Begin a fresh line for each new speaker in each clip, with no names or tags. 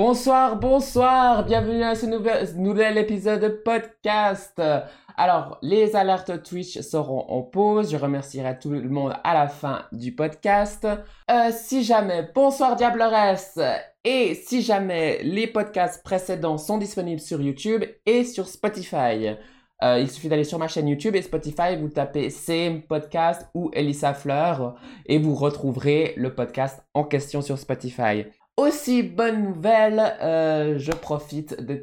Bonsoir, bonsoir, bienvenue à ce nouvel, épisode de podcast. Alors, les alertes Twitch seront en pause. Je remercierai tout le monde à la fin du podcast. Euh, si jamais, bonsoir Diableresse. Et si jamais les podcasts précédents sont disponibles sur YouTube et sur Spotify. Euh, il suffit d'aller sur ma chaîne YouTube et Spotify, vous tapez CM Podcast ou Elissa Fleur et vous retrouverez le podcast en question sur Spotify. Aussi, bonne nouvelle, euh, je profite de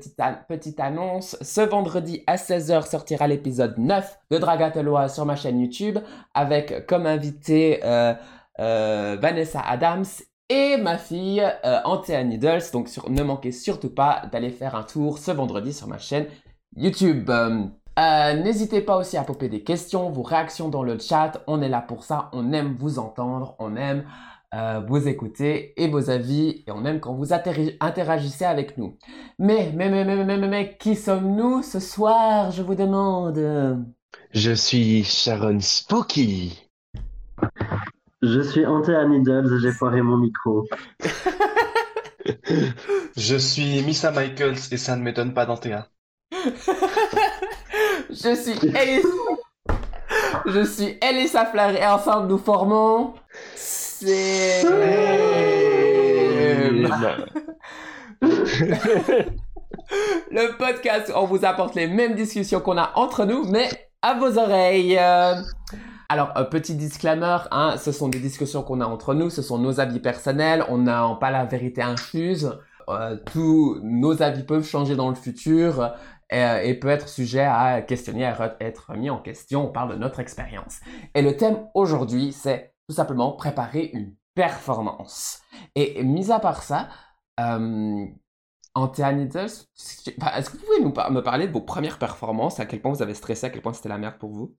petite, annonce. Ce vendredi à 16h sortira l'épisode 9 de Dragatelois sur ma chaîne YouTube avec comme invité euh, euh, Vanessa Adams et ma fille Anthea Needles. Donc ne manquez surtout pas d'aller faire un tour ce vendredi sur ma chaîne YouTube. N'hésitez pas aussi à popper des questions, vos réactions dans le chat. On est là pour ça. On aime vous entendre. On aime euh, vous écouter et vos avis. Et on aime quand vous interagissez avec nous. Mais, mais, mais, mais, mais, mais, mais qui sommes-nous ce soir Je vous demande?
Je suis Sharon Spooky.
Je suis Anthea Needles et j'ai foiré mon micro.
Je suis Missa Michaels et ça ne m'étonne pas d'Anthea.
Je suis Elisa. Je suis Elisa Fleur et ensemble nous formons. C'est. Le podcast on vous apporte les mêmes discussions qu'on a entre nous, mais à vos oreilles. Alors, petit disclaimer, hein, ce sont des discussions qu'on a entre nous, ce sont nos avis personnels, on n'a pas la vérité infuse. Euh, tous nos avis peuvent changer dans le futur euh, et peut être sujet à questionner, à être mis en question. On parle de notre expérience. Et le thème aujourd'hui, c'est tout simplement préparer une performance. Et mis à part ça, euh, Anthea Needles, est-ce que vous pouvez nous par me parler de vos premières performances, à quel point vous avez stressé, à quel point c'était la merde pour vous?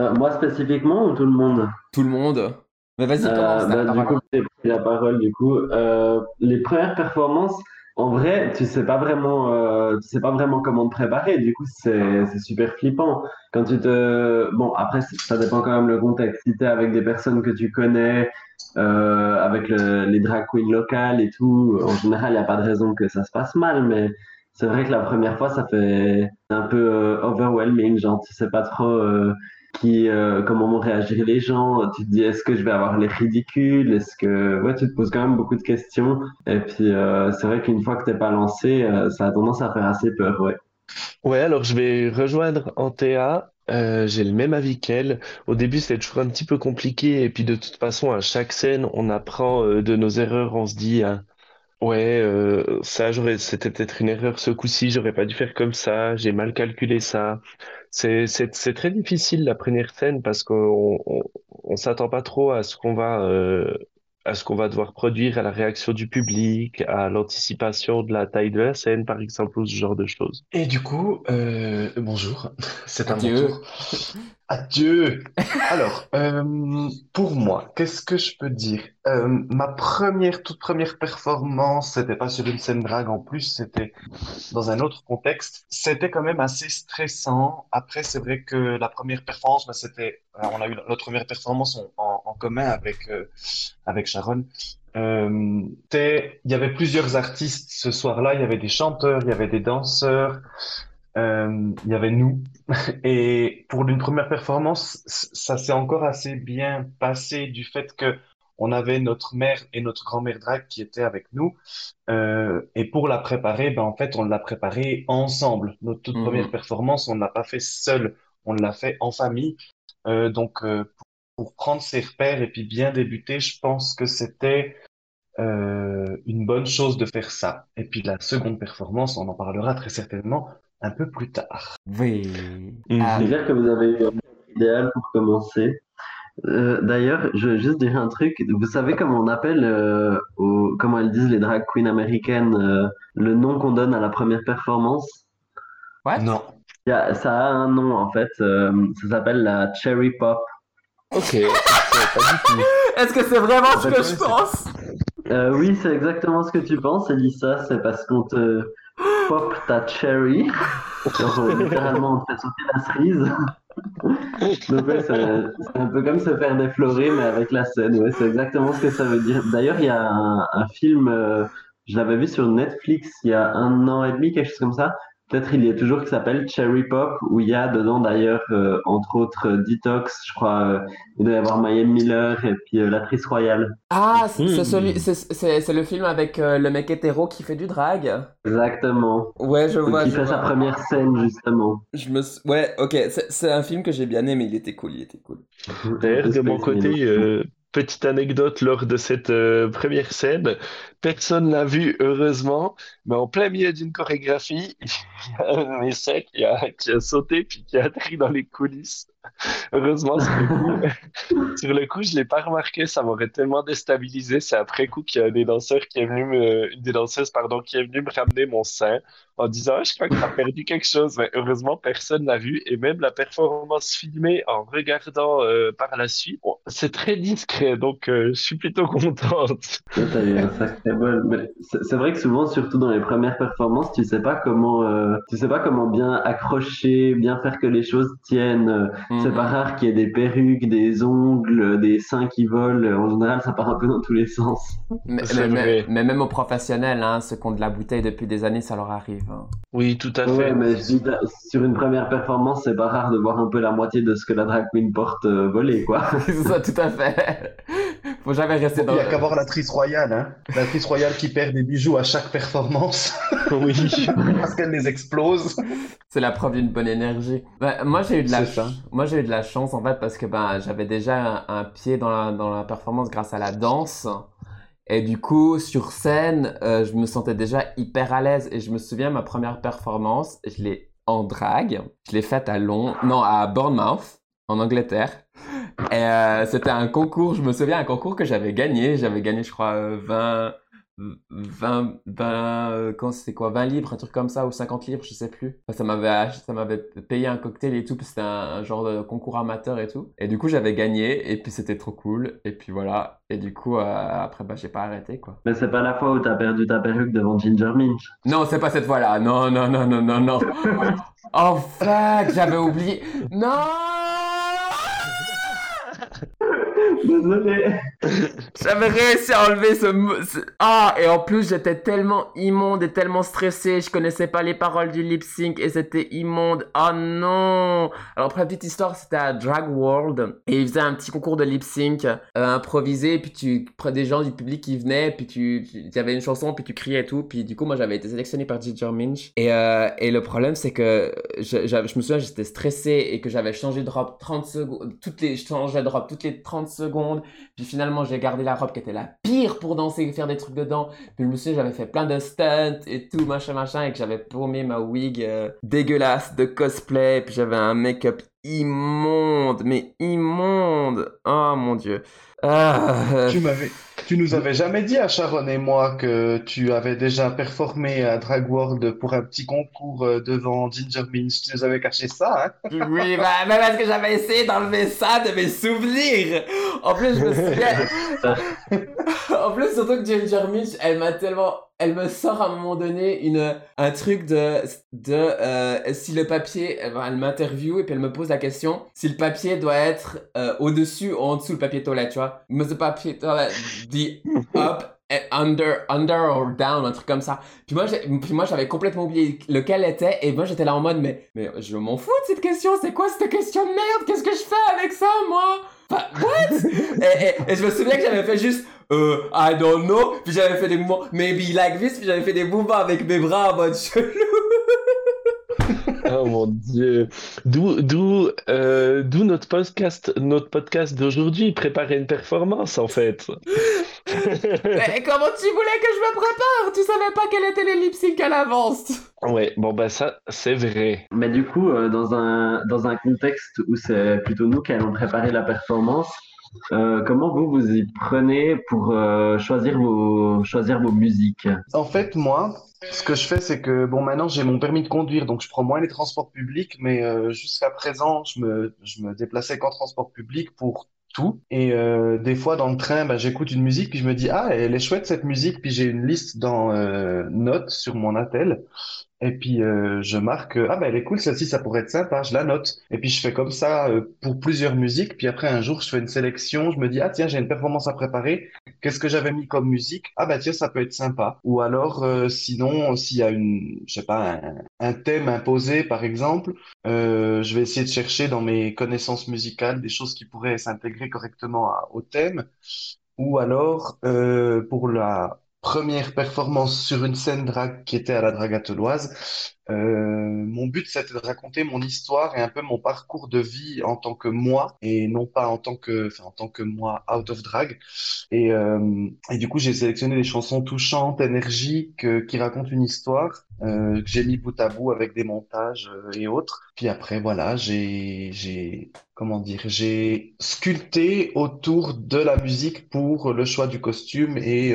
Euh, moi spécifiquement ou tout le monde?
Tout le monde. Mais vas-y,
Euh,
commence.
bah, du coup, j'ai pris la parole. Du coup, Euh, les premières performances, en vrai, tu sais pas vraiment, euh, tu sais pas vraiment comment te préparer. Du coup, c'est super flippant. Quand tu te, bon, après, ça dépend quand même le contexte. Si t'es avec des personnes que tu connais, euh, avec le- les drag queens locales et tout, en général, il y a pas de raison que ça se passe mal. Mais c'est vrai que la première fois, ça fait un peu euh, overwhelming. Genre, tu sais pas trop. euh, qui, euh, comment vont réagir les gens. Tu te dis, est-ce que je vais avoir l'air ridicule? Est-ce que, ouais, tu te poses quand même beaucoup de questions. Et puis, euh, c'est vrai qu'une fois que t'es pas lancé, euh, ça a tendance à faire assez peur, ouais.
Ouais, alors je vais rejoindre Anthea. Euh, j'ai le même avis qu'elle. Au début, c'était toujours un petit peu compliqué. Et puis, de toute façon, à chaque scène, on apprend de nos erreurs. On se dit, hein, ouais, euh, ça, j'aurais, c'était peut-être une erreur ce coup-ci. J'aurais pas dû faire comme ça. J'ai mal calculé ça. C'est, c'est, c'est très difficile la première scène parce qu'on on, on s'attend pas trop à ce qu'on va, euh, à ce qu'on va devoir produire, à la réaction du public, à l'anticipation de la taille de la scène, par exemple, ou ce genre de choses.
Et du coup, euh, bonjour, c'est à mon
Adieu.
tour. Adieu. Alors, euh, pour moi, qu'est-ce que je peux dire? Euh, ma première, toute première performance, c'était pas sur une scène drague en plus, c'était dans un autre contexte. C'était quand même assez stressant. Après, c'est vrai que la première performance, bah, c'était, euh, on a eu notre première performance en, en, commun avec avec Sharon. Il y avait plusieurs artistes ce soir-là. Il y avait des chanteurs, il y avait des danseurs, euh, il y avait nous. Et pour une première performance, ça s'est encore assez bien passé du fait que on avait notre mère et notre grand-mère drag qui étaient avec nous. Euh, et pour la préparer, ben en fait, on l'a préparée ensemble. Notre toute
Mhm.
première performance, on ne l'a pas fait seul, on l'a fait en famille. Euh, donc, euh, pour, pour prendre ses repères et puis bien débuter, je pense que c'était une bonne chose de faire ça. Et puis la seconde performance, on en parlera très certainement un peu plus tard.
Oui.
Mhm.
Ah,
clair que vous avez eu un idéal pour commencer. Euh, d'ailleurs, je veux juste dire un truc. Vous savez comment on appelle, euh, au- comment elles disent les drag queens américaines, euh, le nom qu'on donne à la première performance?
what?
Non.
Il y a- ça a un nom, en fait. euh, ça s'appelle la cherry pop.
Ok.
Est-ce que c'est vraiment ce que
Ouais,
je
c'est-
pense?
Euh, oui, c'est exactement ce que tu penses, Elissa. C'est parce qu'on te pop ta cherry. Euh, littéralement, on te fait sauter la cerise. Donc, c'est un peu comme se faire déflorer, mais avec la scène. Ouais, c'est exactement ce que ça veut dire. D'ailleurs, il y a un, un film euh, je l'avais vu sur Netflix il y a un an et demi, quelque chose comme ça. Peut-être il y a toujours qui s'appelle Cherry Pop, où il y a dedans d'ailleurs, euh, entre autres, euh, Detox, je crois, euh, il doit y avoir Mayhem Miller et puis l'actrice royale.
Ah, c'est celui- c'est- c'est le film avec euh, le mec hétéro qui fait du drag.
Exactement.
Ouais, je vois.
qui
je
fait
vois.
sa première scène, justement.
Je me... Ouais, ok, c'est un film que j'ai bien aimé, il était cool, il était cool.
D'ailleurs, de mon côté, euh, petite anecdote lors de cette euh, première scène, personne l'a vu, heureusement, mais en plein milieu d'une chorégraphie, il y a un sacs qui a, sauté puis qui a atterri dans les coulisses. Heureusement, sur le coup, je l'ai pas remarqué, ça m'aurait tellement déstabilisé. C'est après coup qu'il y a des danseurs qui est venu une des danseuses, pardon, qui est venue me ramener mon sein en disant, Ah, je crois que tu as perdu quelque chose. Mais heureusement, personne l'a vu. Et même la performance filmée en regardant euh, par la suite, c'est très discret. Donc, euh, je suis plutôt contente.
Bol. Mais c'est c'est vrai que souvent, surtout dans les premières performances, tu sais pas comment, euh, tu sais pas comment bien accrocher, bien faire que les choses tiennent. C'est
Mhm.
pas rare qu'il y ait des perruques, des ongles, des seins qui volent. En général, ça part un peu dans tous les sens.
Mais,
C'est
mais-
vrai.
mais même aux professionnels, hein, ceux qui ont de la bouteille depuis des années, ça leur arrive. hein.
Oui, tout à fait.
Ouais, mais je dis, sur une première performance, c'est pas rare de voir un peu la moitié de ce que la drag queen porte euh, voler, quoi.
c'est ça, tout à fait. Faut jamais rester
Il
dans...
n'y a qu'à voir l'actrice royale, hein. L'actrice royale qui perd des bijoux à chaque performance
Oui.
parce qu'elle les explose.
C'est la preuve d'une bonne énergie. Ben, moi, j'ai eu de la
ça.
moi j'ai eu de la chance en fait parce que ben j'avais déjà un, un pied dans la dans la performance grâce à la danse. Et du coup, sur scène, euh, je me sentais déjà hyper à l'aise. Et je me souviens, ma première performance, je l'ai en drague. Je l'ai faite à Londres, non, à Bournemouth, en Angleterre. Et euh, c'était un concours, je me souviens, un concours que j'avais gagné. J'avais gagné, je crois, euh, 20, 20, 20, euh, quand c'était quoi, 20 livres, un truc comme ça, ou 50 livres, je sais plus. Enfin, ça m'avait, ça m'avait payé un cocktail et tout, puis c'était un, un genre de concours amateur et tout. Et du coup, j'avais gagné, et puis c'était trop cool. Et puis voilà. Et du coup, euh, après, bah, j'ai pas arrêté, quoi.
Mais c'est pas la fois où t'as perdu ta perruque devant Ginger Minch.
Non, c'est pas cette fois-là. Non, non, non, non, non, non. Oh fuck, j'avais oublié. Non!
Désolé.
J'avais réussi à enlever ce, ce- Ah, et en plus, j'étais tellement immonde et tellement stressé. Je connaissais pas les paroles du lip sync et c'était immonde. Oh non! Alors, pour la petite histoire, c'était à Drag World et ils faisaient un petit concours de lip sync euh, improvisé. Puis tu prends des gens du public qui venaient, puis tu, il y avait une chanson, puis tu criais et tout. Puis du coup, moi, j'avais été sélectionné par Ginger Minch. Et, euh, et le problème, c'est que je, je me souviens, j'étais stressé et que j'avais changé de robe 30 secondes. Toutes les, je changeais de robe toutes les 30 secondes. Puis finalement, j'ai gardé la robe qui était la pire pour danser et faire des trucs dedans. Puis je me souviens, j'avais fait plein de stunts et tout, machin, machin, et que j'avais paumé ma wig euh, dégueulasse de cosplay. Puis j'avais un make-up immonde, mais immonde. Oh mon dieu. Ah,
Tu m'avais, tu nous avais jamais dit à Sharon et moi que tu avais déjà performé à Drag World pour un petit concours euh, devant Ginger Minch. Tu nous avais caché ça, hein?
Oui, bah, bah, parce que j'avais essayé d'enlever ça de mes souvenirs. En plus, je me souviens. en plus, surtout que Ginger Mitch, elle m'a tellement. Elle me sort à un moment donné une, un truc de, de euh, si le papier, elle, elle m'interviewe et puis elle me pose la question si le papier doit être euh, au-dessus ou en dessous le papier toilette, tu vois. Mais le papier toilette dit up under, under or down, un truc comme ça. Puis moi, puis moi, j'avais complètement oublié lequel était, et moi, j'étais là en mode, mais, mais je m'en fous de cette question, c'est quoi cette question de merde? Qu'est-ce que je fais avec ça, moi? What? et, et, et je me souviens que j'avais fait juste, euh, I don't know, puis j'avais fait des mouvements, maybe like this, puis j'avais fait des mouvements avec mes bras en mode chelou.
Oh mon Dieu. D'où, d'où, euh, d'où notre podcast, notre podcast d'aujourd'hui, préparer une performance en fait.
mais comment tu voulais que je me prépare? Tu savais pas quels étaient les lip sync à l'avance.
Ouais, bon bah ça, c'est vrai.
Mais du coup, euh, dans un, dans un contexte où c'est plutôt nous qui allons préparer la performance, euh, comment vous vous y prenez pour euh, choisir vos, choisir vos musiques?
En fait, moi, ce que je fais, c'est que, bon, maintenant, j'ai mon permis de conduire, donc je prends moins les transports publics, mais euh, jusqu'à présent, je me, je me déplaçais qu'en transport public pour tout. Et euh, des fois, dans le train, bah, j'écoute une musique, puis je me dis, ah, elle est chouette cette musique, puis j'ai une liste dans euh, Notes sur mon attel. Et puis euh, je marque, euh, ah ben elle est cool, celle-ci, ça pourrait être sympa, je la note. Et puis je fais comme ça euh, pour plusieurs musiques. Puis après un jour, je fais une sélection, je me dis, ah tiens, j'ai une performance à préparer. Qu'est-ce que j'avais mis comme musique? Ah ben tiens, ça peut être sympa. Ou alors, euh, sinon, s'il y a une, je sais pas, un, thème imposé, par exemple, euh, je vais essayer de chercher dans mes connaissances musicales des choses qui pourraient s'intégrer correctement au thème. Ou alors, euh, pour la première performance sur une scène drague qui était à la Toloise, euh, mon but c'était de raconter mon histoire et un peu mon parcours de vie en tant que moi et non pas en tant que, en tant que moi out of drag. Et, euh, et du coup, j'ai sélectionné des chansons touchantes, énergiques, euh, qui racontent une histoire, euh, que j'ai mis bout à bout avec des montages euh, et autres. Puis après, voilà, j'ai, j'ai, comment dire, j'ai sculpté autour de la musique pour le choix du costume et,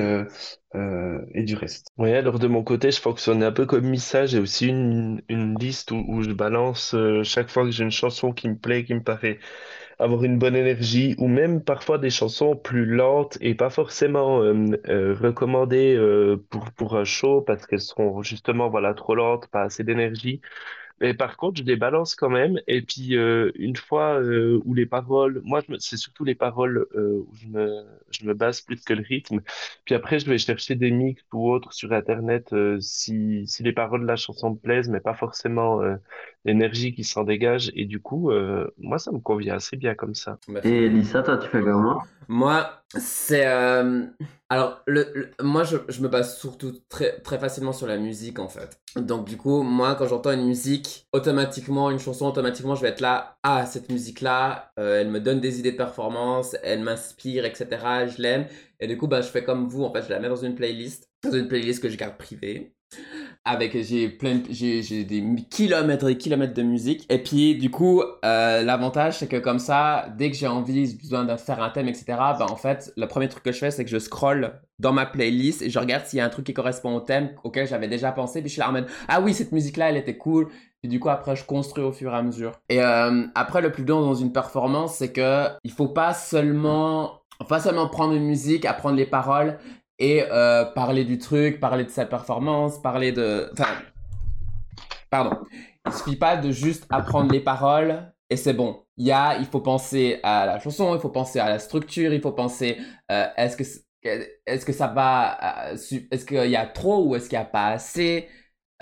euh, et du reste.
Ouais, alors de mon côté, je fonctionne un peu comme Missa. J'ai aussi une, une liste où, je balance euh, chaque fois que j'ai une chanson qui me plaît, qui me paraît avoir une bonne énergie, ou même parfois des chansons plus lentes et pas forcément euh, euh, recommandées pour, pour un show parce qu'elles seront justement voilà, trop lentes, pas assez d'énergie. Mais par contre, je les balance quand même. Et puis, euh, une fois euh, où les paroles, moi, c'est surtout les paroles euh, où je me, je me base plus que le rythme. Puis après, je vais chercher des mix ou autres sur Internet euh, si, si les paroles de la chanson me plaisent, mais pas forcément euh, l'énergie qui s'en dégage. Et du coup, euh, moi, ça me convient assez bien comme ça.
Et Lisa, toi, tu fais comment?
Moi, c'est. euh, Alors, le, le- moi, je, je me base surtout très, très facilement sur la musique, en fait. Donc, du coup, moi, quand j'entends une musique, automatiquement, une chanson, automatiquement, je vais être là. Ah, cette musique-là, euh, elle me donne des idées de performance, elle m'inspire, etc. Je l'aime. Et du coup, bah, je fais comme vous, en fait, je la mets dans une playlist. Dans une playlist que je garde privée. Avec, j'ai plein, j'ai, j'ai des kilomètres et kilomètres de musique. Et puis, du coup, euh, l'avantage, c'est que comme ça, dès que j'ai envie, j'ai besoin de faire un thème, etc., ben, en fait, le premier truc que je fais, c'est que je scroll dans ma playlist et je regarde s'il y a un truc qui correspond au thème auquel j'avais déjà pensé. Puis je suis là en mode, ah oui, cette musique-là, elle était cool. Puis du coup, après, je construis au fur et à mesure. Et euh, après, le plus dur dans une performance, c'est que il faut pas seulement, pas seulement prendre une musique, apprendre les paroles et euh, parler du truc, parler de sa performance, parler de... Enfin, pardon. Il suffit pas de juste apprendre les paroles et c'est bon. Il y a, il faut penser à la chanson, il faut penser à la structure, il faut penser euh, est-ce que est-ce que ça va, euh, est-ce qu'il y a trop ou est-ce qu'il y a pas assez?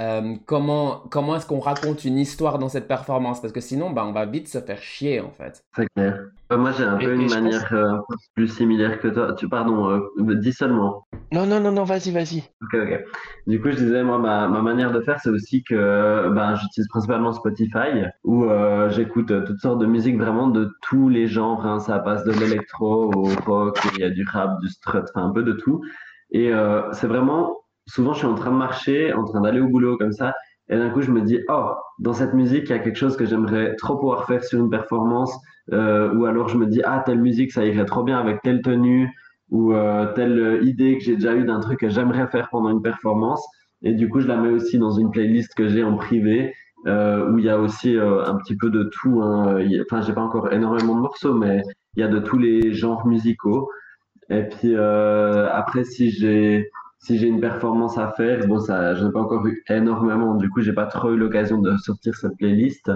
Euh, comment comment est-ce qu'on raconte une histoire dans cette performance? Parce que sinon bah on va vite se faire chier en fait.
C'est clair. Euh, moi, j'ai un
Et-
peu
et
une
pense-
manière euh, plus similaire que toi. Tu, pardon, euh, dis seulement.
Non, non, non, non, vas-y, vas-y.
Ok, ok. Du coup, je disais, moi, ma, ma manière de faire, c'est aussi que ben, j'utilise principalement Spotify, où euh, j'écoute euh, toutes sortes de musiques vraiment de tous les genres. hein. Ça passe de l'électro au rock, il y a du rap, du strut, enfin un peu de tout. Et euh, c'est vraiment, souvent, je suis en train de marcher, en train d'aller au boulot comme ça, et d'un coup, je me dis, oh, dans cette musique, il y a quelque chose que j'aimerais trop pouvoir faire sur une performance, euh, ou alors je me dis, ah, telle musique, ça irait trop bien avec telle tenue ou euh, telle idée que j'ai déjà eue d'un truc que j'aimerais faire pendant une performance. Et du coup, je la mets aussi dans une playlist que j'ai en privé, euh, où il y a aussi euh, un petit peu de tout. Hein. Enfin, j'ai pas encore énormément de morceaux, mais il y a de tous les genres musicaux. Et puis euh, après, si j'ai si j'ai une performance à faire, bon, ça, je n'ai pas encore eu énormément. Du coup, j'ai pas trop eu l'occasion de sortir cette playlist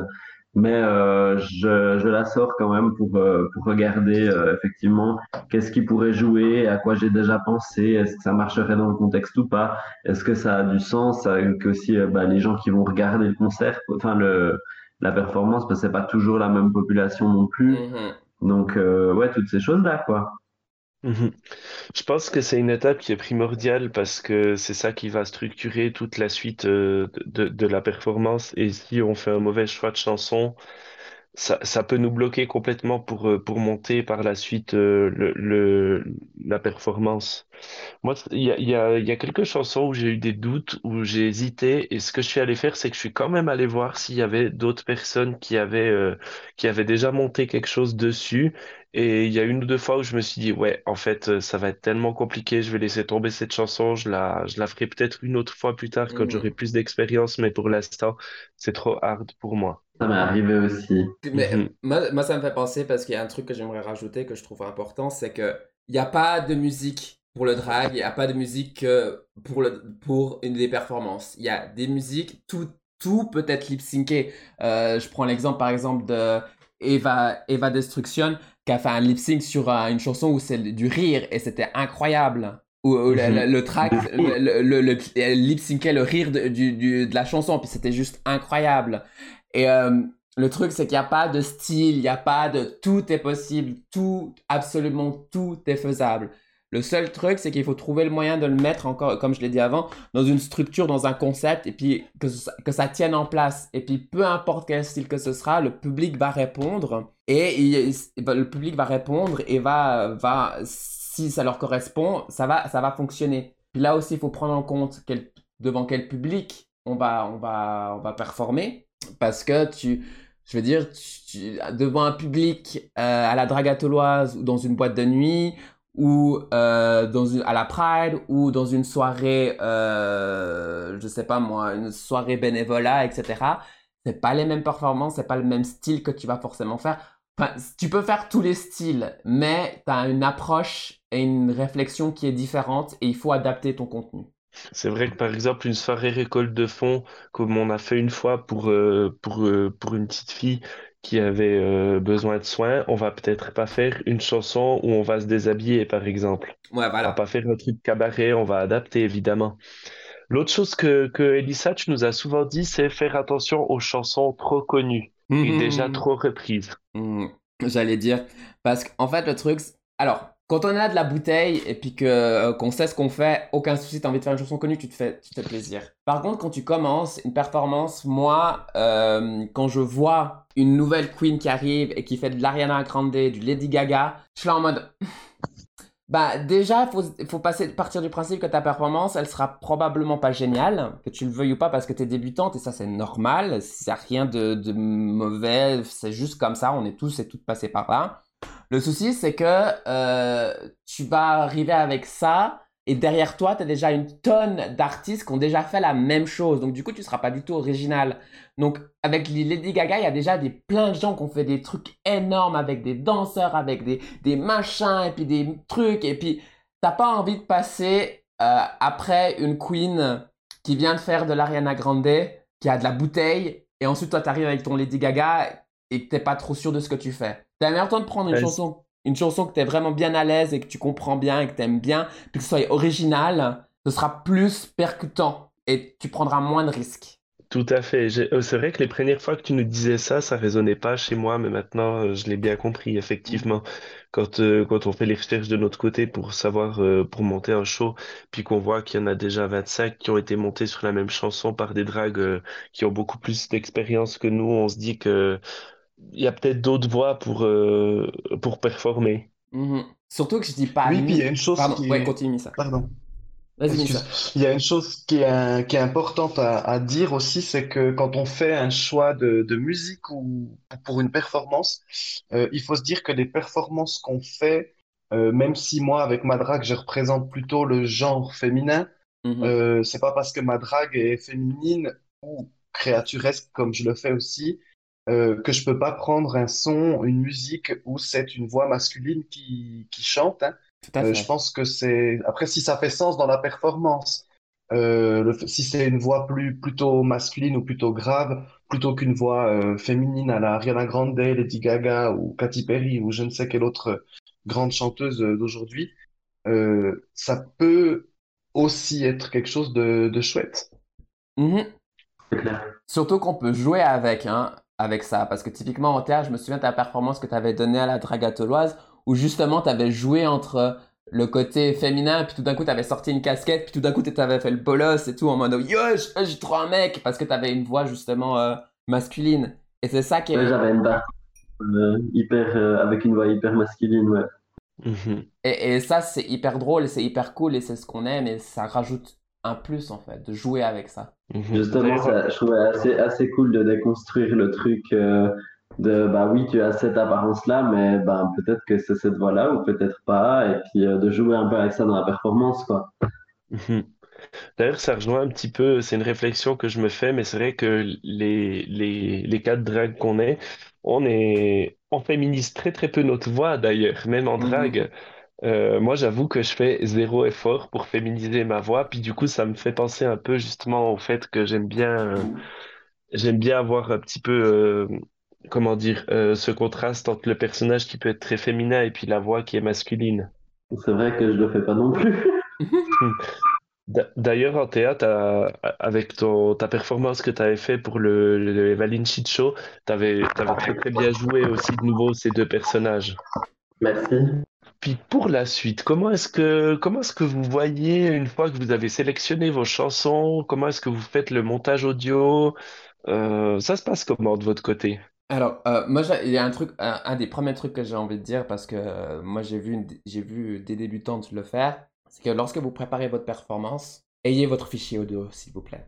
mais euh, je, je la sors quand même pour, euh, pour regarder euh, effectivement qu'est-ce qui pourrait jouer, à quoi j'ai déjà pensé, est-ce que ça marcherait dans le contexte ou pas, est-ce que ça a du sens, que aussi bah, les gens qui vont regarder le concert, enfin le, la performance, parce que c'est pas toujours la même population non plus.
Mhm.
Donc ouais, toutes ces choses-là, quoi.
Mhm. Je pense que c'est une étape qui est primordiale parce que c'est ça qui va structurer toute la suite euh, de, de la performance. Et si on fait un mauvais choix de chanson, ça, ça peut nous bloquer complètement pour, euh, pour monter par la suite euh, le, le, la performance. Moi, il y a, y a, y a quelques chansons où j'ai eu des doutes, où j'ai hésité, et ce que je suis allé faire, c'est que je suis quand même allé voir s'il y avait d'autres personnes qui avaient, euh, qui avaient déjà monté quelque chose dessus. Et il y a une ou deux fois où je me suis dit, ouais, en fait, ça va être tellement compliqué, je vais laisser tomber cette chanson, je la, je la ferai peut-être une autre fois plus tard quand
Mhm.
j'aurai plus d'expérience, mais pour l'instant, c'est trop hard pour moi.
Ça m'est arrivé aussi.
Mais
Mhm.
moi, moi, ça me fait penser parce qu'il y a un truc que j'aimerais rajouter que je trouve important, c'est que il n'y a pas de musique pour le drag, il n'y a pas de musique pour, le, pour une des performances. Il y a des musiques, tout, tout peut être lip-synké. Euh, je prends l'exemple par exemple de Eva, Eva Destruction qui a fait un lip-sync sur euh, une chanson où c'est du rire et c'était incroyable. Où, où le, le, le track, le, lip-synkait le rire de, du, du, de la chanson, puis c'était juste incroyable. Et euh, le truc, c'est qu'il n'y a pas de style, il n'y a pas de tout est possible, tout, absolument tout est faisable. Le seul truc, c'est qu'il faut trouver le moyen de le mettre encore, comme je l'ai dit avant, dans une structure, dans un concept, et puis que, que ça tienne en place. Et puis, peu importe quel style que ce sera, le public va répondre. Et le public va répondre et va, va, si ça leur correspond, ça va, ça va fonctionner. Puis là aussi, il faut prendre en compte devant quel public on va, on va, on va performer. Parce que tu, je veux dire, tu- devant un public euh, à la dragatoloise ou dans une boîte de nuit ou euh, dans une, à la Pride ou dans une soirée, euh, je sais pas moi, une soirée bénévolat, etc. C'est pas les mêmes performances, c'est pas le même style que tu vas forcément faire. Enfin, tu peux faire tous les styles, mais tu as une approche et une réflexion qui est différente et il faut adapter ton contenu.
C'est vrai que par exemple, une soirée récolte de fonds, comme on a fait une fois pour, euh, pour, euh, pour une petite fille qui avait euh, besoin de soins, on va peut-être pas faire une chanson où on va se déshabiller, par exemple.
Ouais,
On va
voilà.
pas faire un truc cabaret, on va adapter, évidemment. L'autre chose que, que Elissa, tu nous as souvent dit, c'est faire attention aux chansons trop connues et déjà
Mhm.
trop reprises.
J'allais dire. Parce qu'en fait, le truc. Alors, quand on a de la bouteille et puis euh, qu'on sait ce qu'on fait, aucun souci, t'as envie de faire une chanson connue, tu te fais, tu te plaisir. Par contre, quand tu commences une performance, moi, euh, quand je vois une nouvelle queen qui arrive et qui fait de l'Ariana Grande, du Lady Gaga, je suis là en mode. Bah déjà, faut faut partir du principe que ta performance, elle sera probablement pas géniale, que tu le veuilles ou pas parce que t'es débutante et ça c'est normal, c'est rien de, de mauvais, c'est juste comme ça, on est tous et toutes passés par là. Le souci c'est que euh, tu vas arriver avec ça et derrière toi t'as déjà une tonne d'artistes qui ont déjà fait la même chose, donc du coup tu seras pas du tout original. Donc avec Lady Gaga, il y a déjà des plein de gens qui ont fait des trucs énormes avec des danseurs, avec des des machins et puis des trucs et puis t'as pas envie de passer euh, après une queen qui vient de faire de l'Ariana Grande qui a de la bouteille et ensuite toi t'arrives avec ton Lady Gaga et que t'es pas trop sûr de ce que tu fais. T'as meilleur temps de prendre une
Ouais,
chanson une chanson que t'es vraiment bien à l'aise et que tu comprends bien et que t'aimes bien puis que ce soit original, ce sera plus percutant et tu prendras moins de risques.
Tout à fait. Euh, C'est vrai que les premières fois que tu nous disais ça, ça résonnait pas chez moi, mais maintenant, euh, je l'ai bien compris, effectivement. Quand, euh, quand on fait les recherches de notre côté pour savoir, euh, pour monter un show, puis qu'on voit qu'il y en a déjà 25 qui ont été montés sur la même chanson par des dragues, euh, qui ont beaucoup plus d'expérience que nous, on se dit que il y a peut-être d'autres voies pour, euh, pour performer.
Mhm. Surtout que je dis pas
Oui, puis il y a une chose
Pardon,
qui
ouais, continue ça.
Pardon. Il y a une chose qui est, un- qui est importante à, à dire aussi, c'est que quand on fait un choix de, de musique ou pour une performance, euh, il faut se dire que les performances qu'on fait, euh, même si moi avec ma drague je représente plutôt le genre féminin,
Mhm.
euh, c'est pas parce que ma drague est féminine ou créaturesque comme je le fais aussi euh, que je peux pas prendre un son, une musique où c'est une voix masculine qui, qui chante, hein.
Tout à
Euh, je pense que c'est après si ça fait sens dans la performance, euh, le... si c'est une voix plus plutôt masculine ou plutôt grave, plutôt qu'une voix euh, féminine à la Ariana Grande, Lady Gaga ou Katy Perry ou je ne sais quelle autre grande chanteuse d'aujourd'hui, euh, ça peut aussi être quelque chose de, de chouette.
Mhm.
C'est clair.
Surtout qu'on peut jouer avec, hein, avec ça. Parce que typiquement en théâtre, je me souviens de ta performance que tu avais donnée à la Dragatoloise, où justement tu avais joué entre le côté féminin, puis tout d'un coup tu avais sorti une casquette, puis tout d'un coup tu avais fait le bolos et tout en mode yo, je- j'ai trop un mec, parce que tu avais une voix justement euh, masculine. Et c'est ça qui est.
Ouais, j'avais une barre euh, hyper, euh, avec une voix hyper masculine, ouais.
Mhm.
Et, et ça, c'est hyper drôle, c'est hyper cool, et c'est ce qu'on aime, et ça rajoute un plus en fait, de jouer avec ça.
Mhm.
Justement, ça, je trouvais assez, assez cool de déconstruire le truc euh, de bah oui, tu as cette apparence-là, mais bah, peut-être que c'est cette voix-là ou peut-être pas, et puis euh, de jouer un peu avec ça dans la performance, quoi.
Mhm. D'ailleurs, ça rejoint un petit peu, c'est une réflexion que je me fais, mais c'est vrai que les, les, les quatre dragues qu'on est, on est, on féminise très très peu notre voix d'ailleurs, même en
Mhm.
drague. Euh, moi, j'avoue que je fais zéro effort pour féminiser ma voix, puis du coup, ça me fait penser un peu justement au fait que j'aime bien, euh, j'aime bien avoir un petit peu, euh, comment dire, ce contraste entre le personnage qui peut être très féminin et puis la voix qui est masculine.
C'est vrai que je le fais pas non plus.
D'a- D'ailleurs, en théâtre, avec ton, ta performance que tu avais fait pour le, le Show, tu avais, très très bien joué aussi de nouveau ces deux personnages.
Merci.
Puis pour la suite, comment est-ce que, comment est-ce que vous voyez, une fois que vous avez sélectionné vos chansons, comment est-ce que vous faites le montage audio? Euh, ça se passe comment de votre côté?
Alors, euh, moi, il y a un truc, un, des premiers trucs que j'ai envie de dire, parce que euh, moi, j'ai vu, j'ai vu des débutantes le faire, c'est que lorsque vous préparez votre performance, ayez votre fichier audio, s'il vous plaît.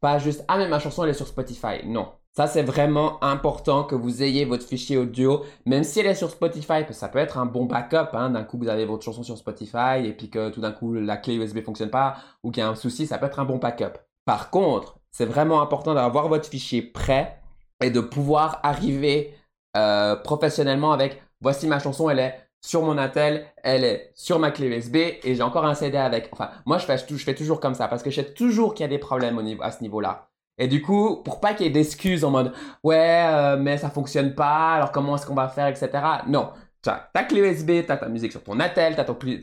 Pas juste, ah, mais ma chanson, elle est sur Spotify. Non. Ça, c'est vraiment important que vous ayez votre fichier audio, même si elle est sur Spotify, parce que ça peut être un bon backup, hein. D'un coup, vous avez votre chanson sur Spotify, et puis que tout d'un coup, la clé USB fonctionne pas, ou qu'il y a un souci, ça peut être un bon backup. Par contre, c'est vraiment important d'avoir votre fichier prêt et de pouvoir arriver euh, professionnellement avec voici ma chanson, elle est sur mon attel, elle est sur ma clé USB et j'ai encore un CD avec. Enfin, moi je fais, je fais toujours comme ça parce que je sais toujours qu'il y a des problèmes au niveau, à ce niveau-là. Et du coup, pour pas qu'il y ait d'excuses en mode ouais, euh, mais ça fonctionne pas, alors comment est-ce qu'on va faire, etc. Non. Tu as ta clé USB, tu as ta musique sur ton attel, tu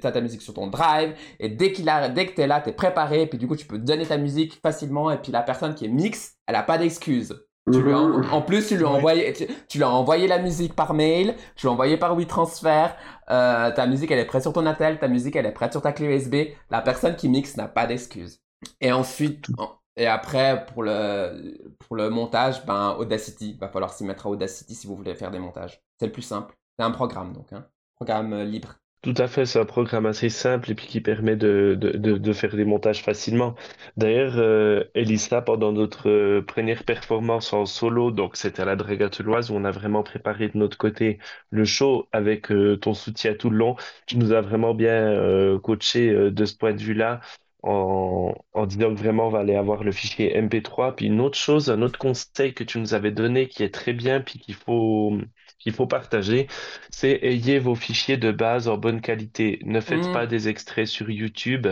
as, ta musique sur ton drive, et dès, qu'il a, dès que tu es là, tu es préparé, et puis du coup, tu peux donner ta musique facilement, et puis la personne qui est mix, elle a pas d'excuses. Tu lui
Mhm.
en plus, tu lui, as
Ouais.
envoyé, tu, tu lui as envoyé la musique par mail, tu l'as envoyé par WeTransfer, euh, ta musique elle est prête sur ton attel, ta musique elle est prête sur ta clé USB, la personne qui mixe n'a pas d'excuses. Et ensuite, en- et après, pour le, pour le montage, ben, Audacity, va falloir s'y mettre à Audacity si vous voulez faire des montages. C'est le plus simple. C'est un programme donc, hein. Programme euh, libre.
Tout à fait, c'est un programme assez simple et puis qui permet de, de, de, faire des montages facilement. D'ailleurs, euh, Elissa, pendant notre euh, première performance en solo, donc c'était à la Dragatouloise, où on a vraiment préparé de notre côté le show avec euh, ton soutien tout le long. Tu nous as vraiment bien coaché de ce point de vue-là en, en disant que vraiment on va aller avoir le fichier MP3. Puis une autre chose, un autre conseil que tu nous avais donné qui est très bien puis qu'il faut, qu'il faut partager, c'est ayez vos fichiers de base en bonne qualité. Ne faites
Mhm.
pas des extraits sur YouTube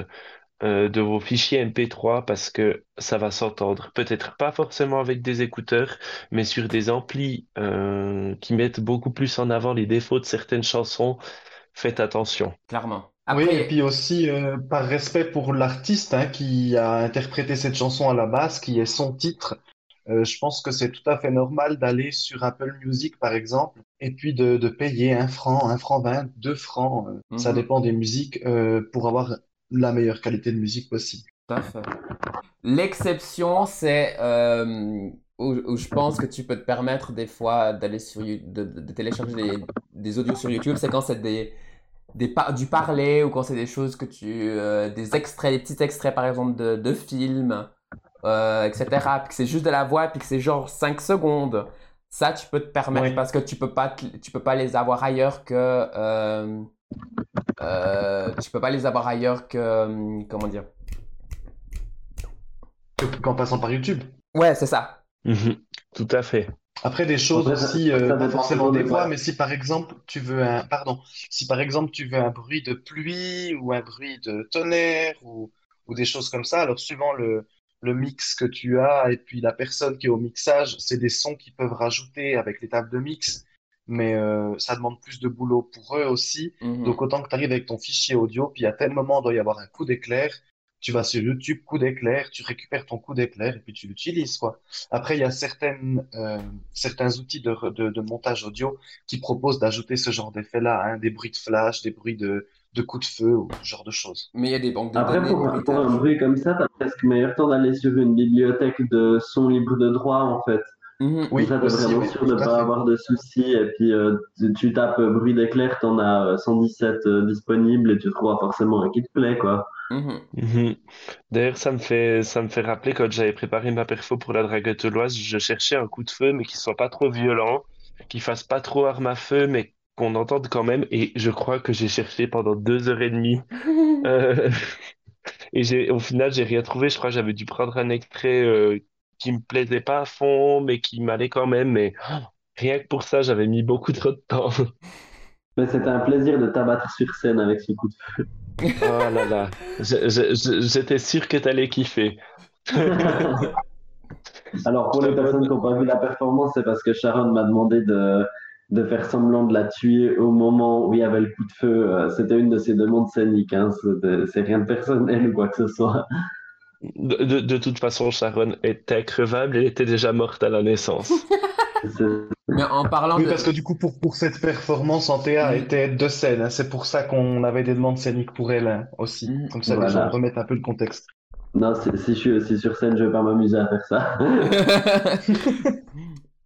euh, de vos fichiers MP3 parce que ça va s'entendre. Peut-être pas forcément avec des écouteurs, mais sur des amplis euh, qui mettent beaucoup plus en avant les défauts de certaines chansons. Faites attention.
Clairement.
Oui, et puis aussi euh, par respect pour l'artiste hein, qui a interprété cette chanson à la base, qui est son titre, euh, je pense que c'est tout à fait normal d'aller sur Apple Music par exemple, et puis de, de payer un franc, un franc vingt, deux francs, euh, ça
Mhm.
dépend des musiques, pour avoir la meilleure qualité de musique possible.
Tout à fait. L'exception, c'est où, où je pense que tu peux te permettre des fois d'aller sur de- de télécharger des, des audios sur YouTube, c'est quand c'est des, des par- du parler ou quand c'est des choses que tu euh, des extraits, des petits extraits par exemple de, de films, euh, etc. Puis que c'est juste de la voix, puis que c'est genre 5 secondes. Ça, tu peux te permettre
Oui.
parce que tu peux pas tu peux pas les avoir ailleurs que euh, euh, tu peux pas les avoir ailleurs que euh, comment dire?
Que- Qu'en passant par YouTube.
Ouais, c'est ça.
Mhm. Tout à fait.
Après, des choses aussi, euh, pas forcément des voix. mais si par exemple tu veux un, pardon, si par exemple tu veux un bruit de pluie ou un bruit de tonnerre ou, ou des choses comme ça, alors suivant le, le mix que tu as et puis la personne qui est au mixage, c'est des sons qu'ils peuvent rajouter avec les tables de mix, mais euh, ça demande plus de boulot pour eux aussi.
Mhm.
Donc autant que tu arrives avec ton fichier audio, puis à tel moment il doit y avoir un coup d'éclair, tu vas sur YouTube, coup d'éclair, tu récupères ton coup d'éclair et puis tu l'utilises, quoi. Après, il y a certaines, euh, certains outils de, de, de montage audio qui proposent d'ajouter ce genre d'effet-là, hein, des bruits de flash, des bruits de, de coups de feu ou ce genre de choses.
Mais il y a des banques de
Après,
données
pour,
de
pour un bruit comme ça, t'as presque meilleur temps d'aller sur une bibliothèque de sons libres de droit, en fait.
Mhm.
Oui,
ça, t'es
aussi,
vraiment
oui,
sûr de
à
pas
fait.
avoir de soucis. Et puis, euh, tu, tu tapes euh, bruit d'éclair, t'en as euh, 117 euh, disponibles et tu trouveras forcément un qui te plaît, quoi.
Mhm.
Mhm. D'ailleurs, ça me fait, ça me fait rappeler quand j'avais préparé ma perfo pour la Dragatouloise, je cherchais un coup de feu, mais qui soit pas trop violent, qui fasse pas trop arme à feu, mais qu'on entende quand même. Et je crois que j'ai cherché pendant deux heures et demie. Euh, et au final, j'ai rien trouvé. Je crois que j'avais dû prendre un extrait euh, qui me plaisait pas à fond, mais qui m'allait quand même. Mais oh, rien que pour ça, j'avais mis beaucoup trop de temps.
Mais c'était un plaisir de t'abattre sur scène avec ce coup de feu.
Oh là là, j'étais sûr que t'allais kiffer.
Alors, pour les personnes qui n'ont pas vu la performance, c'est parce que Sharon m'a demandé de, de faire semblant de la tuer au moment où il y avait le coup de feu. Euh, C'était une de ses demandes scéniques, hein. C'est rien de personnel ou quoi que ce soit.
De, de- de toute façon, Sharon était increvable, elle était déjà morte à la naissance.
Mais en parlant
Oui,
de...
parce que du coup, pour, pour cette performance, Antea
Mhm.
était de scène. hein. C'est pour ça qu'on avait des demandes scéniques pour elle hein, aussi.
Mhm.
Comme ça, les
Voilà.
gens remettent un peu le contexte.
Non, si, je suis aussi sur scène, je vais pas m'amuser à faire ça.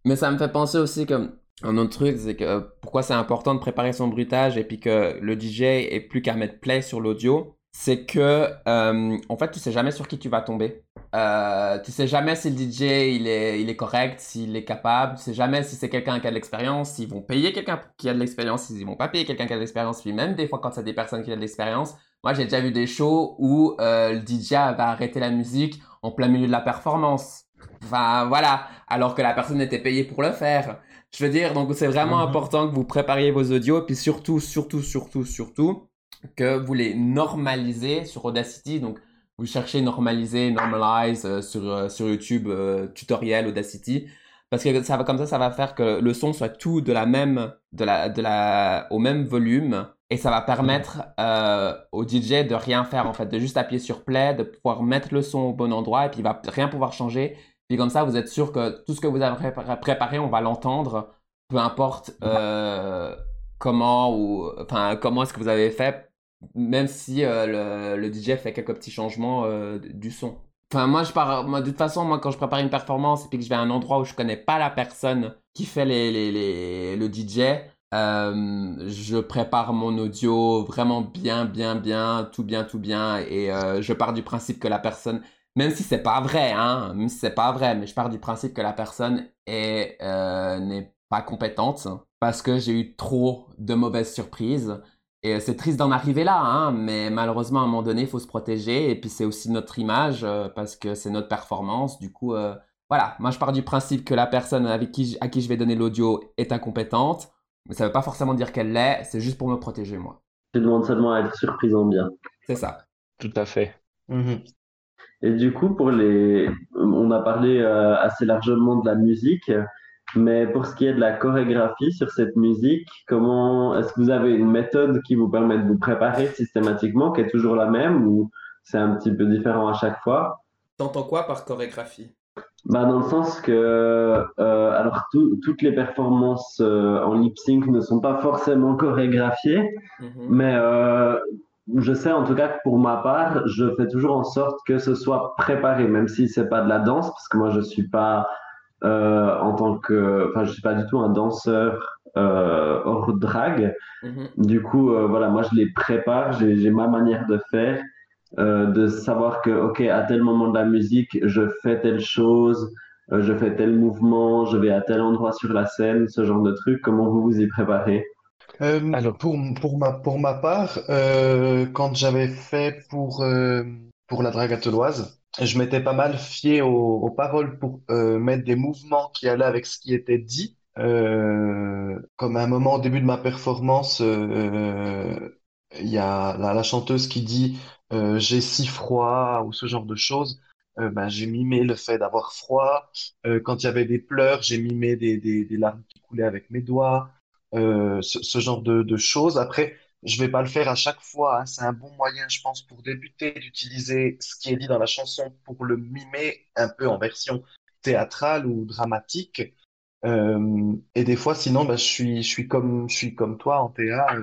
Mais ça me fait penser aussi que un autre truc, c'est que euh, pourquoi c'est important de préparer son bruitage et puis que le DJ est plus qu'à mettre play sur l'audio, c'est que euh, en fait tu sais jamais sur qui tu vas tomber. Euh, tu sais jamais si le DJ il est, il est correct, s'il est capable. Tu sais jamais si c'est quelqu'un qui a de l'expérience, s'ils vont payer quelqu'un qui a de l'expérience, s'ils vont pas payer quelqu'un qui a de l'expérience. Puis même des fois quand c'est des personnes qui ont de l'expérience, moi j'ai déjà vu des shows où euh, le DJ va arrêter la musique en plein milieu de la performance. Enfin voilà, alors que la personne était payée pour le faire. Je veux dire, donc c'est vraiment
Mhm.
important que vous prépariez vos audios, et puis surtout, surtout, surtout, surtout, que vous les normalisez sur Audacity. Donc vous cherchez normaliser, normalize euh, sur, euh, sur YouTube, euh, tutoriel Audacity. Parce que ça va comme ça, ça va faire que le son soit tout de la même, de la, de la, au même volume. Et ça va permettre au DJ de rien faire en fait, de juste appuyer sur play, de pouvoir mettre le son au bon endroit et puis il va rien pouvoir changer. Puis comme ça, vous êtes sûr que tout ce que vous avez prépa- préparé, on va l'entendre, peu importe comment ou enfin comment est-ce que vous avez fait, même si euh, le, le DJ fait quelques petits changements euh, du son. Enfin, moi, je pars, moi, de toute façon, moi, quand je prépare une performance et puis que je vais à un endroit où je connais pas la personne qui fait les, les, les- le DJ, euh, je prépare mon audio vraiment bien, bien, bien, tout bien, tout bien, et je pars du principe que la personne, même si c'est pas vrai, hein, même si c'est pas vrai, mais je pars du principe que la personne est n'est pas compétente parce que j'ai eu trop de mauvaises surprises. Et euh, c'est triste d'en arriver là, hein, mais malheureusement, à un moment donné, il faut se protéger. Et puis, c'est aussi notre image euh, parce que c'est notre performance. Du coup, euh, voilà. Moi, je pars du principe que la personne avec qui, à qui je vais donner l'audio est incompétente. Mais ça ne veut pas forcément dire qu'elle l'est. C'est juste pour me protéger, moi.
Tu demandes seulement à être surpris en bien.
C'est ça.
Tout à fait.
Mhm.
Et du coup, pour les, on a parlé euh, assez largement de la musique, mais pour ce qui est de la chorégraphie sur cette musique, comment est-ce que vous avez une méthode qui vous permet de vous préparer systématiquement, qui est toujours la même, ou c'est un petit peu différent à chaque fois?
T'entends quoi par chorégraphie?
Bah, dans le sens que, euh, alors tout- toutes les performances euh, en lip sync ne sont pas forcément chorégraphiées, mais euh, je sais en tout cas que pour ma part, je fais toujours en sorte que ce soit préparé, même si c'est pas de la danse, parce que moi je suis pas euh, en tant que, enfin je suis pas du tout un danseur euh, hors drag.
Mhm.
Du coup, euh, voilà, moi je les prépare, j'ai ma manière de faire, euh, de savoir que, ok, à tel moment de la musique, je fais telle chose, euh, je fais tel mouvement, je vais à tel endroit sur la scène, ce genre de truc. Comment vous vous y préparez?
Euh,
Alors-
pour, pour ma, pour ma part, euh, quand j'avais fait pour, euh, pour la dragateloise, je m'étais pas mal fié aux, aux paroles pour euh, mettre des mouvements qui allaient avec ce qui était dit. Euh, comme à un moment au début de ma performance, euh, il y a la, la chanteuse qui dit euh, j'ai si froid ou ce genre de choses. Euh, ben, j'ai mimé le fait d'avoir froid. Euh, quand il y avait des pleurs, j'ai mimé des, des, des larmes qui coulaient avec mes doigts euh, ce, ce genre de, de choses. Après, je vais pas le faire à chaque fois. hein. C'est un bon moyen, je pense, pour débuter, d'utiliser ce qui est dit dans la chanson pour le mimer un peu en version théâtrale ou dramatique. Euh, et des fois, sinon, bah, je suis, je suis comme, je suis comme toi en théâtre.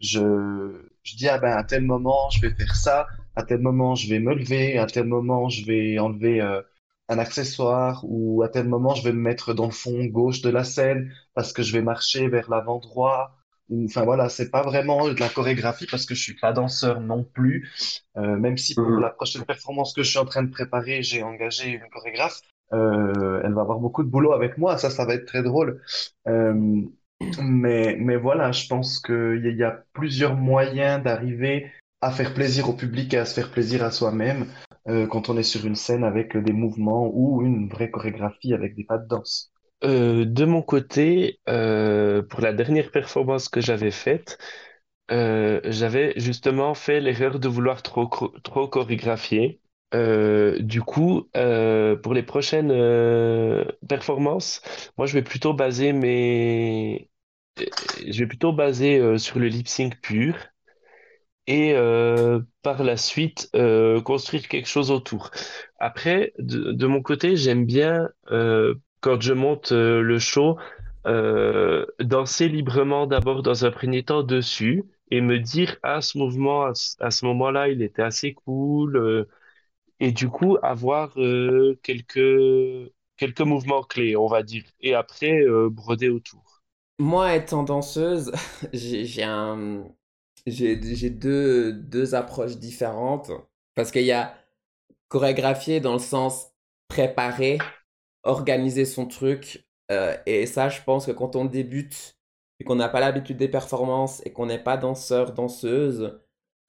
je, je dis, ah ben, à tel moment, je vais faire ça. À tel moment, je vais me lever. À tel moment, je vais enlever euh, un accessoire. Ou à tel moment, je vais me mettre dans le fond gauche de la scène parce que je vais marcher vers l'avant droit. Enfin voilà, c'est pas vraiment de la chorégraphie parce que je suis pas danseur non plus. Euh, même si pour
Mhm.
la prochaine performance que je suis en train de préparer, j'ai engagé une chorégraphe. Euh, elle va avoir beaucoup de boulot avec moi, ça, ça va être très drôle. Euh, mais, mais voilà, je pense qu'il y, a- il y a plusieurs moyens d'arriver à faire plaisir au public et à se faire plaisir à soi-même quand on est sur une scène avec des mouvements ou une vraie chorégraphie avec des pas de danse.
Euh, de mon côté, euh, pour la dernière performance que j'avais faite, euh, j'avais justement fait l'erreur de vouloir trop, trop chorégraphier. Du coup, pour les prochaines performances, moi, je vais plutôt baser mes, je vais plutôt baser sur le lip sync pur et par la suite construire quelque chose autour. Après, de, mon côté, j'aime bien quand je monte euh, le show euh, danser librement d'abord dans un premier temps dessus et me dire ah ce mouvement à, ce moment-là il était assez cool euh, et du coup avoir quelques quelques mouvements clés on va dire et après broder autour.
Moi, étant danseuse, j'ai deux, deux approches différentes. Parce qu'il y a chorégraphier dans le sens préparer, organiser son truc. euh, et ça, je pense que quand on débute et qu'on n'a pas l'habitude des performances et qu'on n'est pas danseur, danseuse,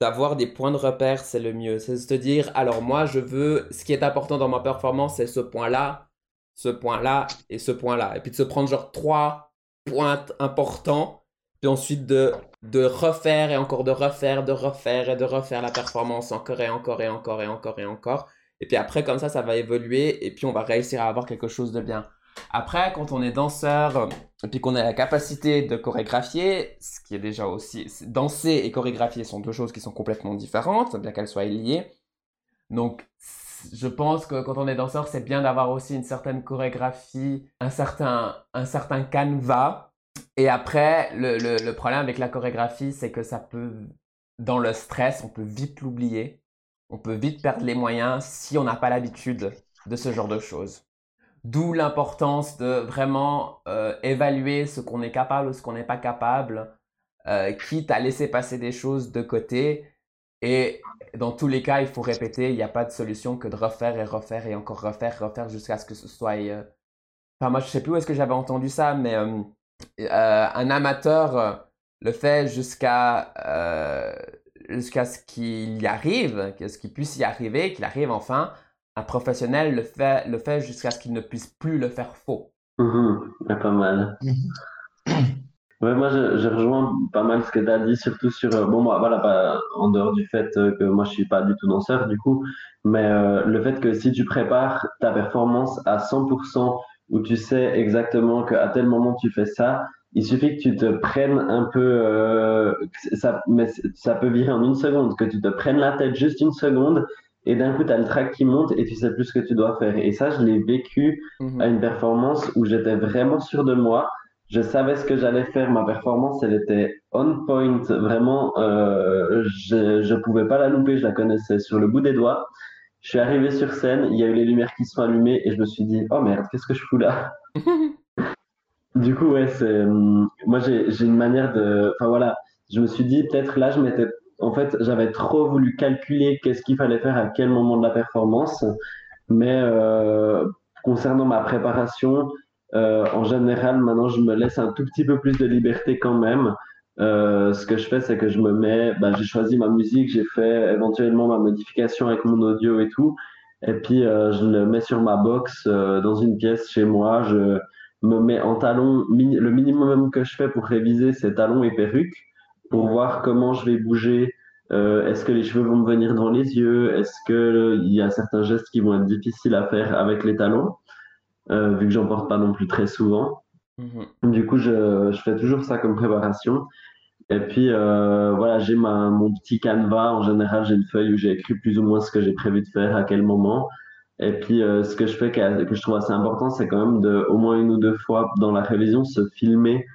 d'avoir des points de repère, c'est le mieux. C'est se dire, alors moi, je veux, ce qui est important dans ma performance, c'est ce point-là, ce point-là et ce point-là. Et puis de se prendre genre trois points importants, puis ensuite de, de refaire et encore de refaire, de refaire et de refaire la performance encore et encore et encore et encore et encore. Et puis après, comme ça, ça va évoluer et puis on va réussir à avoir quelque chose de bien. Après, quand on est danseur euh, et puis qu'on a la capacité de chorégraphier, ce qui est déjà aussi... Danser et chorégraphier sont deux choses qui sont complètement différentes, bien qu'elles soient liées. Donc, je pense que quand on est danseur, c'est bien d'avoir aussi une certaine chorégraphie, un certain, un certain canevas. Et après, le, le, le problème avec la chorégraphie, c'est que ça peut, dans le stress, on peut vite l'oublier. On peut vite perdre les moyens si on n'a pas l'habitude de ce genre de choses. D'où l'importance de vraiment euh, évaluer ce qu'on est capable ou ce qu'on n'est pas capable, euh, quitte à laisser passer des choses de côté. Et dans tous les cas, il faut répéter, il n'y a pas de solution que de refaire et refaire et encore refaire, refaire jusqu'à ce que ce soit... euh, Enfin, moi, je sais plus où est-ce que j'avais entendu ça, mais un amateur le fait jusqu'à jusqu'à ce qu'il y arrive, ce qu'il puisse y arriver, qu'il arrive enfin. Un professionnel le fait, le fait jusqu'à ce qu'il ne puisse plus le faire faux.
Mhm, ouais, pas mal. Ouais, moi, je, je rejoins pas mal ce que tu as dit, surtout sur, euh, bon, moi, voilà, en dehors du fait euh, que moi, je suis pas du tout danseur, du coup, mais euh, le fait que si tu prépares ta performance à 100%, où tu sais exactement qu'à tel moment tu fais ça, il suffit que tu te prennes un peu, euh, ça, mais ça peut virer en une seconde, que tu te prennes la tête juste une seconde, et d'un coup, tu as le trac qui monte et tu sais plus ce que tu dois faire. Et ça, je l'ai vécu
Mhm.
à une performance où j'étais vraiment sûr de moi. Je savais ce que j'allais faire. Ma performance, elle était on point. Vraiment, euh, je je pouvais pas la louper. Je la connaissais sur le bout des doigts. Je suis arrivé sur scène. Il y a eu les lumières qui sont allumées et je me suis dit, oh merde, qu'est-ce que je fous là? Du coup, ouais, c'est, hum, moi, j'ai, j'ai une manière de, enfin voilà, je me suis dit, peut-être là, je m'étais, en fait, j'avais trop voulu calculer qu'est-ce qu'il fallait faire à quel moment de la performance, mais euh, concernant ma préparation, euh, en général, maintenant, je me laisse un tout petit peu plus de liberté quand même. Euh, ce que je fais, c'est que je me mets, bah, j'ai choisi ma musique, j'ai fait éventuellement ma modification avec mon audio et tout, et puis euh, je le mets sur ma box euh, dans une pièce chez moi. Je me mets en talons. Le minimum que je fais pour réviser, c'est talons et perruque, pour voir comment je vais bouger. Euh, est-ce que les cheveux vont me venir dans les yeux? Est-ce que euh, il y a certains gestes qui vont être difficiles à faire avec les talons, euh, vu que j'en porte pas non plus très souvent.
Mhm.
Du coup, je, je fais toujours ça comme préparation. Et puis, euh, voilà, j'ai mon petit canevas. En général, j'ai une feuille où j'ai écrit plus ou moins ce que j'ai prévu de faire, à quel moment. Et puis, euh, ce que je fais, que, je trouve assez important, c'est quand même de, au moins une ou deux fois dans la révision, se filmer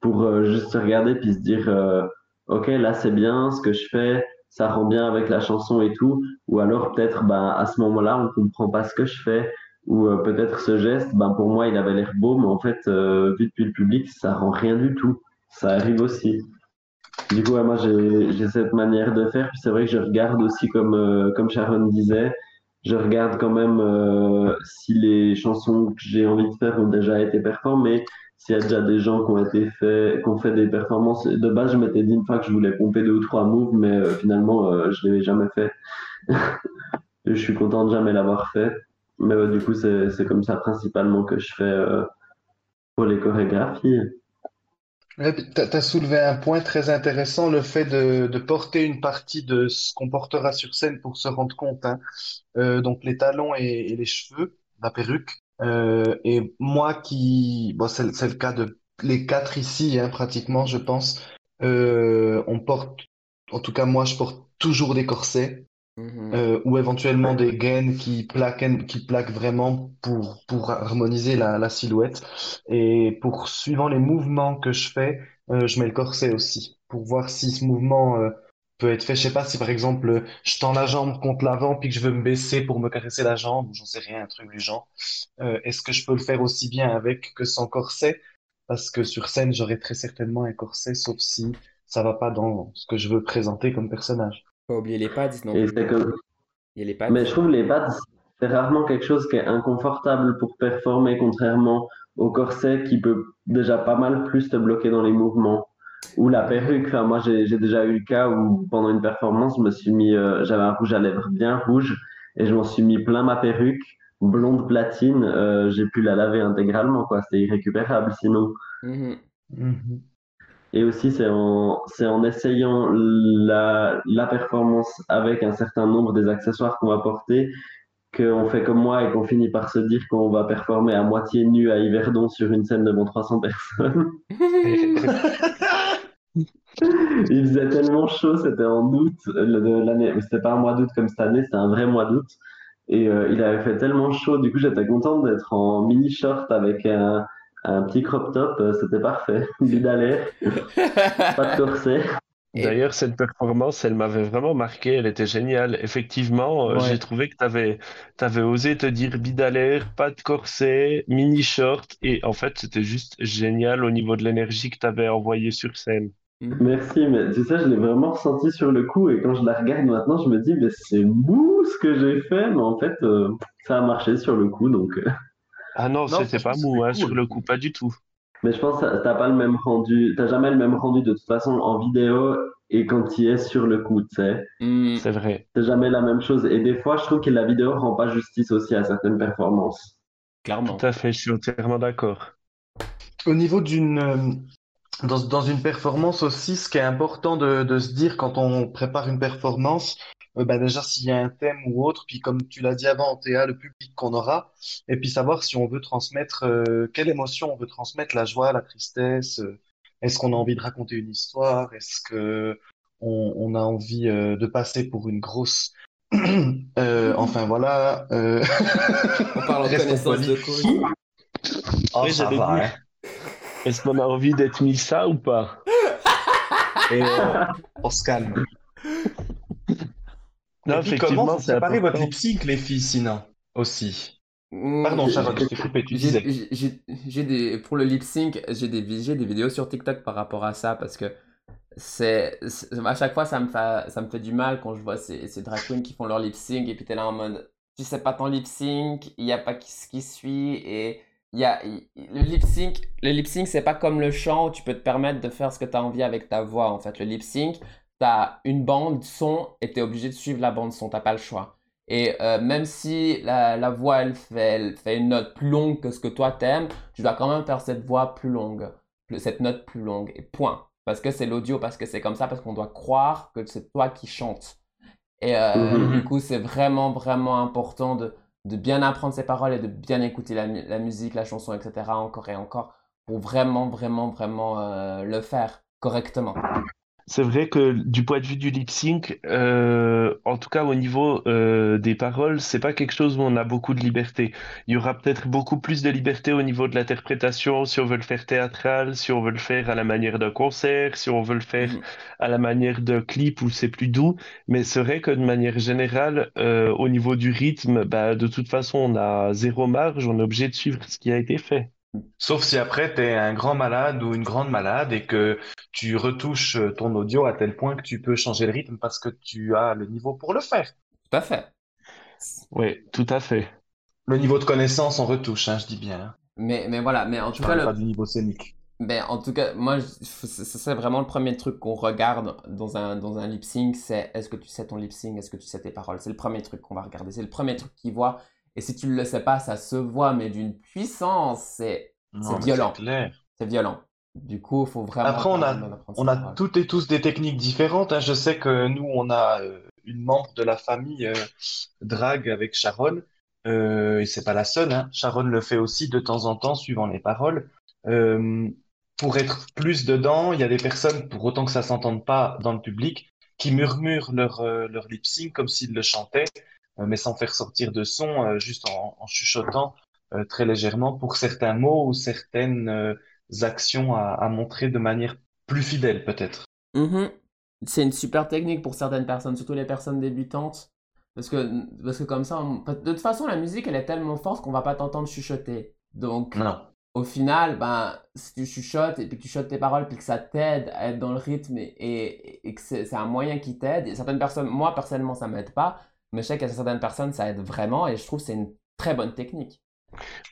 pour euh, juste regarder puis se dire, euh, OK, là, c'est bien, ce que je fais, ça rend bien avec la chanson et tout. Ou alors, peut-être, ben, à ce moment-là, on comprend pas ce que je fais. Ou peut-être ce geste, ben, pour moi, il avait l'air beau, mais en fait, vu depuis le public, ça rend rien du tout. Ça arrive aussi. Du coup, moi, j'ai, cette manière de faire. Puis c'est vrai que je regarde aussi, comme, comme Sharon disait, je regarde quand même euh, si les chansons que j'ai envie de faire ont déjà été performées, s'il y a déjà des gens qui ont été fait, qui ont fait des performances. De base, je m'étais dit une fois que je voulais pomper deux ou trois moves, mais euh, finalement, euh, je l'ai jamais fait. Je suis content de jamais l'avoir fait. Mais du coup, c'est, c'est comme ça principalement que je fais, euh, pour les chorégraphies.
Tu as soulevé un point très intéressant, le fait de, de porter une partie de ce qu'on portera sur scène pour se rendre compte. hein. Euh, donc les talons et, et les cheveux, la perruque. Euh, et moi qui, bon, c'est, c'est le cas de les quatre ici, hein, pratiquement, je pense. Euh, on porte, en tout cas moi, je porte toujours des corsets.
Mhm.
euh, ou éventuellement des gaines qui plaquent, qui plaquent vraiment pour, pour harmoniser la, la silhouette. Et pour suivant les mouvements que je fais, euh, je mets le corset aussi pour voir si ce mouvement euh, peut être fait. Je sais pas si par exemple je tends la jambe contre l'avant puis que je veux me baisser pour me caresser la jambe, j'en sais rien, un truc du genre. Euh, est-ce que je peux le faire aussi bien avec que sans corset? Parce que sur scène, j'aurai très certainement un corset, sauf si ça va pas dans ce que je veux présenter comme personnage.
Pas oublier les pads non plus.
comme,
Il y a les pads.
Mais je trouve les pads, c'est rarement quelque chose qui est inconfortable pour performer, contrairement au corset qui peut déjà pas mal plus te bloquer dans les mouvements. Ou la perruque, enfin, moi j'ai j'ai déjà eu le cas où pendant une performance, je me suis mis, euh, j'avais un rouge à lèvres bien rouge et je m'en suis mis plein ma perruque, blonde platine, euh, j'ai pu la laver intégralement, quoi, c'était irrécupérable sinon.
Mhm.
Mhm.
Et aussi, c'est en, essayant la, la performance avec un certain nombre des accessoires qu'on va porter qu'on fait comme moi et qu'on finit par se dire qu'on va performer à moitié nu à Yverdon sur une scène devant 300 personnes. Il faisait tellement chaud, c'était en août le- de l'année, mais c'était pas un mois d'août comme cette année, c'était un vrai mois d'août. Et euh, il avait fait tellement chaud, du coup j'étais contente d'être en mini short avec un, un petit crop top, euh, c'était parfait. L'air, pas de corset.
Et-
D'ailleurs, cette performance, elle m'avait vraiment marqué, elle était géniale. Effectivement, euh,
Ouais.
j'ai trouvé que tu avais, osé te dire l'air, pas de corset, mini short, et en fait, c'était juste génial au niveau de l'énergie que tu avais envoyée sur scène.
Merci, mais tu sais, je l'ai vraiment ressenti sur le coup et quand je la regarde maintenant, je me dis, mais c'est mou ce que j'ai fait, mais en fait, euh, ça a marché sur le coup, donc.
Ah non,
Non,
c'était pas mou, hein, sur le coup, pas du tout.
Mais je pense que t'as pas le même rendu, t'as jamais le même rendu de toute façon en vidéo et quand tu es sur le coup, tu sais.
Mhm.
C'est vrai.
C'est jamais la même chose. Et des fois, je trouve que la vidéo rend pas justice aussi à certaines performances.
Clairement.
Tout à fait, je suis entièrement d'accord.
Au niveau d'une euh, dans, dans une performance aussi, ce qui est important de, de se dire quand on prépare une performance, euh, bah déjà s'il y a un thème ou autre, puis comme tu l'as dit avant, Théa, le public qu'on aura, et puis savoir si on veut transmettre euh, quelle émotion on veut transmettre, la joie, la tristesse, euh, est-ce qu'on a envie de raconter une histoire, est-ce que on, on a envie euh, de passer pour une grosse Euh, enfin voilà. euh,
On parle en connaissance de cause.
Oh,
Oui,
ça va, hein.
Est-ce qu'on a envie d'être Missa ou pas?
Et euh, on se calme.
Non,
puis
effectivement,
comment vous
c'est
préparez votre lip sync, les filles, sinon aussi?
Mhm.
Pardon,
j'ai-
Charlotte, je t'ai coupé, tu disais.
J'ai des pour le lip sync, j'ai des des vidéos sur TikTok par rapport à ça parce que c'est à chaque fois ça me fait ça me fait du mal quand je vois ces, ces drag queens qui font leur lip sync et puis t'es là en mode tu sais pas ton lip sync, il y a pas qui- ce qui suit et il y a le lip sync le lip sync c'est pas comme le chant où tu peux te permettre de faire ce que tu as envie avec ta voix en fait le lip sync t'as une bande son et t'es obligé de suivre la bande son t'as pas le choix et euh, même si la, la voix elle fait, elle fait une note plus longue que ce que toi t'aimes, tu dois quand même faire cette voix plus longue, cette note plus longue, et point. Parce que c'est l'audio, parce que c'est comme ça, parce qu'on doit croire que c'est toi qui chantes. Et euh,
Mhm.
du coup, c'est vraiment, vraiment important de, de bien apprendre ses paroles et de bien écouter la, la musique, la chanson, etc. encore et encore, pour vraiment, vraiment, vraiment euh, le faire correctement.
C'est vrai que du point de vue du lip sync, euh, en tout cas au niveau euh, des paroles, c'est pas quelque chose où on a beaucoup de liberté. Il y aura peut-être beaucoup plus de liberté au niveau de l'interprétation si on veut le faire théâtral, si on veut le faire à la manière d'un concert, si on veut le faire
Mhm.
à la manière d'un clip où c'est plus doux. Mais c'est vrai que de manière générale, euh, au niveau du rythme, bah, de toute façon, on a zéro marge, on est obligé de suivre ce qui a été fait.
Sauf si après t'es un grand malade ou une grande malade et que tu retouches ton audio à tel point que tu peux changer le rythme parce que tu as le niveau pour le faire.
Tout à fait.
Oui, tout à fait.
Le niveau de connaissance, on retouche, hein, je dis bien. hein.
Mais, mais voilà, mais en
Je
tout cas, le,
pas du niveau scénique.
Ben, en tout cas, moi, c'est c'est vraiment le premier truc qu'on regarde dans un, dans un lip sync, c'est est-ce que tu sais ton lip sync, est-ce que tu sais tes paroles? C'est le premier truc qu'on va regarder, c'est le premier truc qu'ils voient. Et si tu ne le sais pas, ça se voit, mais d'une puissance, c'est violent. C'est violent. Du coup, il faut vraiment.
Après, on a, on a toutes et tous des techniques différentes. Hein. Je sais que nous, on a euh, une membre de la famille euh, drague avec Sharon. Euh, et c'est pas la seule. Hein. Sharon le fait aussi de temps en temps, suivant les paroles. Euh, pour être plus dedans, il y a des personnes, pour autant que ça s'entende pas dans le public, qui murmurent leur, leur lip sync comme s'ils le chantaient, mais sans faire sortir de son, juste en, en chuchotant très légèrement pour certains mots ou certaines actions à, montrer de manière plus fidèle peut-être.
Mm-hmm. C'est une super technique pour certaines personnes, surtout les personnes débutantes. Parce que, parce que comme ça, de toute façon, la musique, elle est tellement forte qu'on va pas t'entendre chuchoter. Donc, au final, ben, si tu chuchotes et puis que tu chuchotes tes paroles puis que ça t'aide à être dans le rythme et, et, que c'est un moyen qui t'aide, et certaines personnes, moi personnellement, ça m'aide pas, mais je sais qu'à certaines personnes, ça aide vraiment et je trouve que c'est une très bonne technique.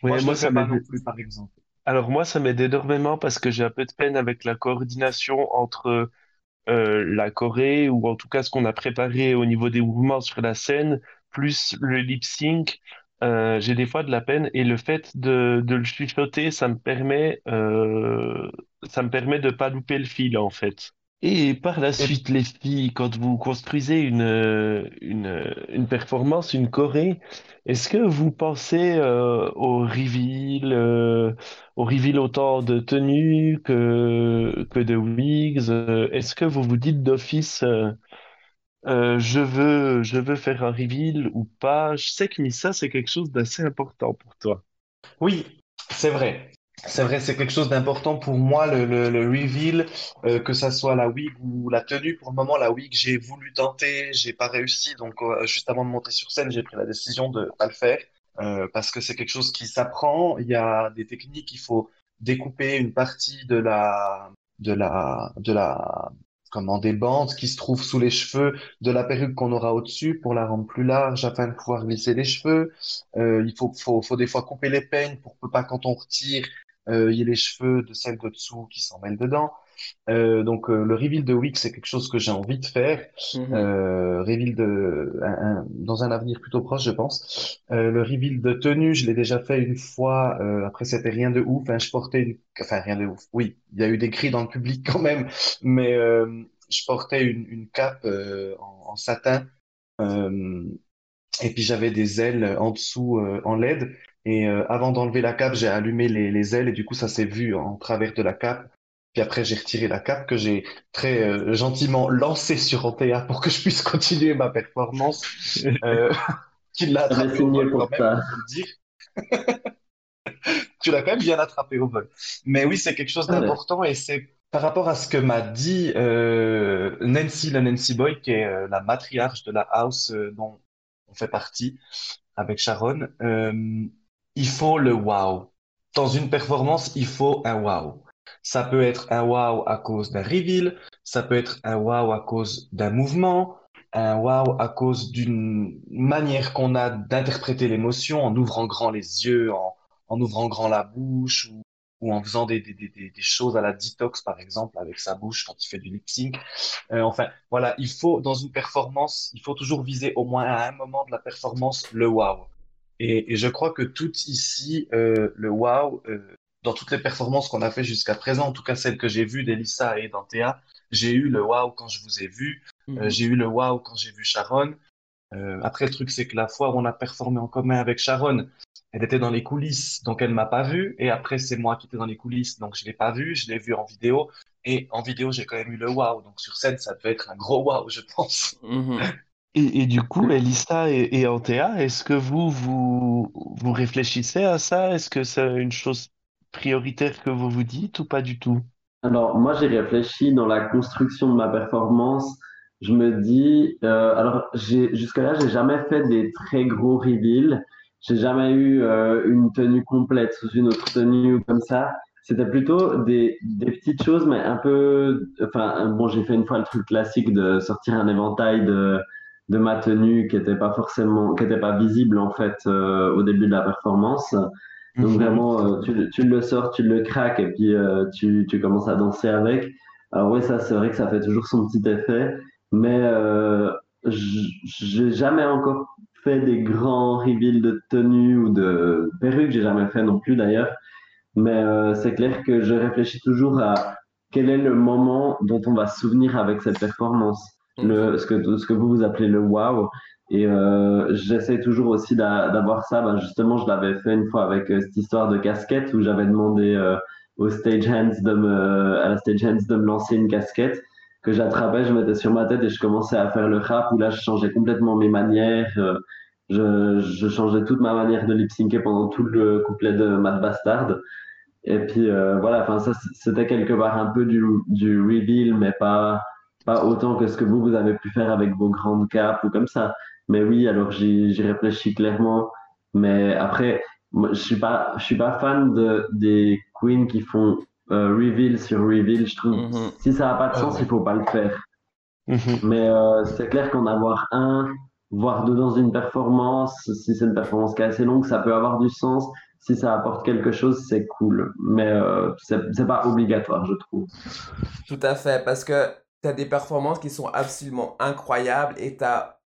moi, moi ça m'aide plus, par exemple. Alors moi, ça m'aide énormément parce que j'ai un peu de peine avec la coordination entre euh, la Corée, ou en tout cas ce qu'on a préparé au niveau des mouvements sur la scène, plus le lip sync. Euh, j'ai des fois de la peine et le fait de, de le chuchoter, ça me permet, euh, ça me permet de pas louper le fil en fait. Et par la suite, les filles, quand vous construisez une, une, une performance, une choré, est-ce que vous pensez euh, au reveal, euh, au reveal autant de tenue que, que de wigs? euh, Est-ce que vous vous dites d'office, euh, euh, je veux, je veux faire un reveal ou pas? Je sais que Missa, c'est quelque chose d'assez important pour toi.
Oui, c'est vrai. C'est vrai, c'est quelque chose d'important pour moi, le, le, le reveal, euh, que ça soit la wig ou la tenue. Pour le moment, la wig, j'ai voulu tenter, j'ai pas réussi. Donc, euh, juste avant de monter sur scène, j'ai pris la décision de pas le faire euh, parce que c'est quelque chose qui s'apprend. Il y a des techniques, il faut découper une partie de la, de la, de la, comment, des bandes qui se trouvent sous les cheveux de la perruque qu'on aura au-dessus pour la rendre plus large afin de pouvoir glisser les cheveux. Euh, il faut, faut, faut des fois couper les peignes pour que pas quand on retire il y a les cheveux de celle de dessous qui s'en mêlent dedans. Euh, donc euh, le reveal de Wix, c'est quelque chose que j'ai envie de faire. Euh, reveal de un- un- dans un avenir plutôt proche, je pense. Euh, le reveal de tenue, je l'ai déjà fait une fois. Euh, après, c'était rien de ouf. Hein, je portais une, enfin rien de ouf. Oui, il y a eu des cris dans le public quand même, mais euh, je portais une, une cape euh, en, en satin. Euh, et puis j'avais des ailes en dessous euh, en LED. Et euh, avant d'enlever la cape, j'ai allumé les, les ailes et du coup ça s'est vu en travers de la cape. Puis après j'ai retiré la cape que j'ai très euh, gentiment lancée sur Antea pour que je puisse continuer ma performance. Euh, tu l'as
J'avais
attrapé au vol
pour
quand même,
ça.
faut le dire. Tu l'as quand même bien attrapé au vol. Mais oui, c'est quelque chose
Ouais.
d'important et c'est par rapport à ce que m'a dit euh, Nancy, la Nancy Boy, qui est euh, la matriarche de la house euh, dont on fait partie avec Sharon. Il faut le wow. Dans une performance, il faut un wow. Ça peut être un wow à cause d'un reveal, ça peut être un wow à cause d'un mouvement, un wow à cause d'une manière qu'on a d'interpréter l'émotion en ouvrant grand les yeux, en, ouvrant grand la bouche ou, en faisant des choses à la detox, par exemple, avec sa bouche quand il fait du lip sync. Euh, enfin, voilà, il faut, dans une performance, il faut toujours viser au moins à un moment de la performance le wow. Et, et je crois que tout ici, euh, le wow, euh, dans toutes les performances qu'on a fait jusqu'à présent, en tout cas celles que j'ai vues d'Elissa et d'Antea, j'ai eu le wow quand je vous ai vu, euh,
Mhm.
j'ai eu le wow quand j'ai vu Sharon. Euh, après, le truc, c'est que la fois où on a performé en commun avec Sharon, elle était dans les coulisses, donc elle m'a pas vu. Et après, c'est moi qui étais dans les coulisses, donc je l'ai pas vu. Je l'ai vu en vidéo. Et en vidéo, j'ai quand même eu le wow. Donc sur scène, ça devait être un gros wow, je pense.
Mhm.
Et, du coup, Elissa et, Antea, est-ce que vous, vous, réfléchissez à ça? Est-ce que c'est une chose prioritaire que vous vous dites ou pas du tout?
Alors, moi, j'ai réfléchi dans la construction de ma performance. Je me dis, euh, alors, jusque-là, j'ai jamais fait des très gros reveals. J'ai jamais eu euh, une tenue complète sous une autre tenue ou comme ça. C'était plutôt des, des petites choses, mais un peu, enfin, bon, j'ai fait une fois le truc classique de sortir un éventail de, de ma tenue qui était pas forcément, qui était pas visible, en fait, euh, au début de la performance. Donc
Mhm.
vraiment, euh, tu, tu le sors, tu le craques et puis euh, tu, tu commences à danser avec. Alors oui, ça c'est vrai que ça fait toujours son petit effet, mais euh, j'ai jamais encore fait des grands reveals de tenue ou de perruque, j'ai jamais fait non plus d'ailleurs. Mais euh, c'est clair que je réfléchis toujours à quel est le moment dont on va se souvenir avec cette performance. Le, ce, que, ce que vous vous appelez le wow. Et euh, j'essaie toujours aussi d'avoir ça. Ben justement, je l'avais fait une fois avec euh, cette histoire de casquette où j'avais demandé euh, au stage hands de me, à la stage hands de me lancer une casquette que j'attrapais, je mettais sur ma tête et je commençais à faire le rap où là, je changeais complètement mes manières. Euh, je, je changeais toute ma manière de lip syncer pendant tout le couplet de Mad Bastard. Et puis euh, voilà, enfin ça c'était quelque part un peu du, du reveal, mais pas pas autant que ce que vous vous avez pu faire avec vos grandes capes ou comme ça. Mais oui, alors j'y réfléchis clairement. Mais après, moi, je suis pas je suis pas fan de des queens qui font euh, reveal sur reveal. Je trouve mm-hmm. si ça a pas de ah sens, il faut pas le faire. Mm-hmm. Mais euh, c'est clair qu'en avoir un, voire deux dans une performance, si c'est une performance qui est assez longue, ça peut avoir du sens si ça apporte quelque chose, c'est cool. Mais euh, c'est pas obligatoire, je trouve.
Tout à fait, parce que tu as des performances qui sont absolument incroyables et tu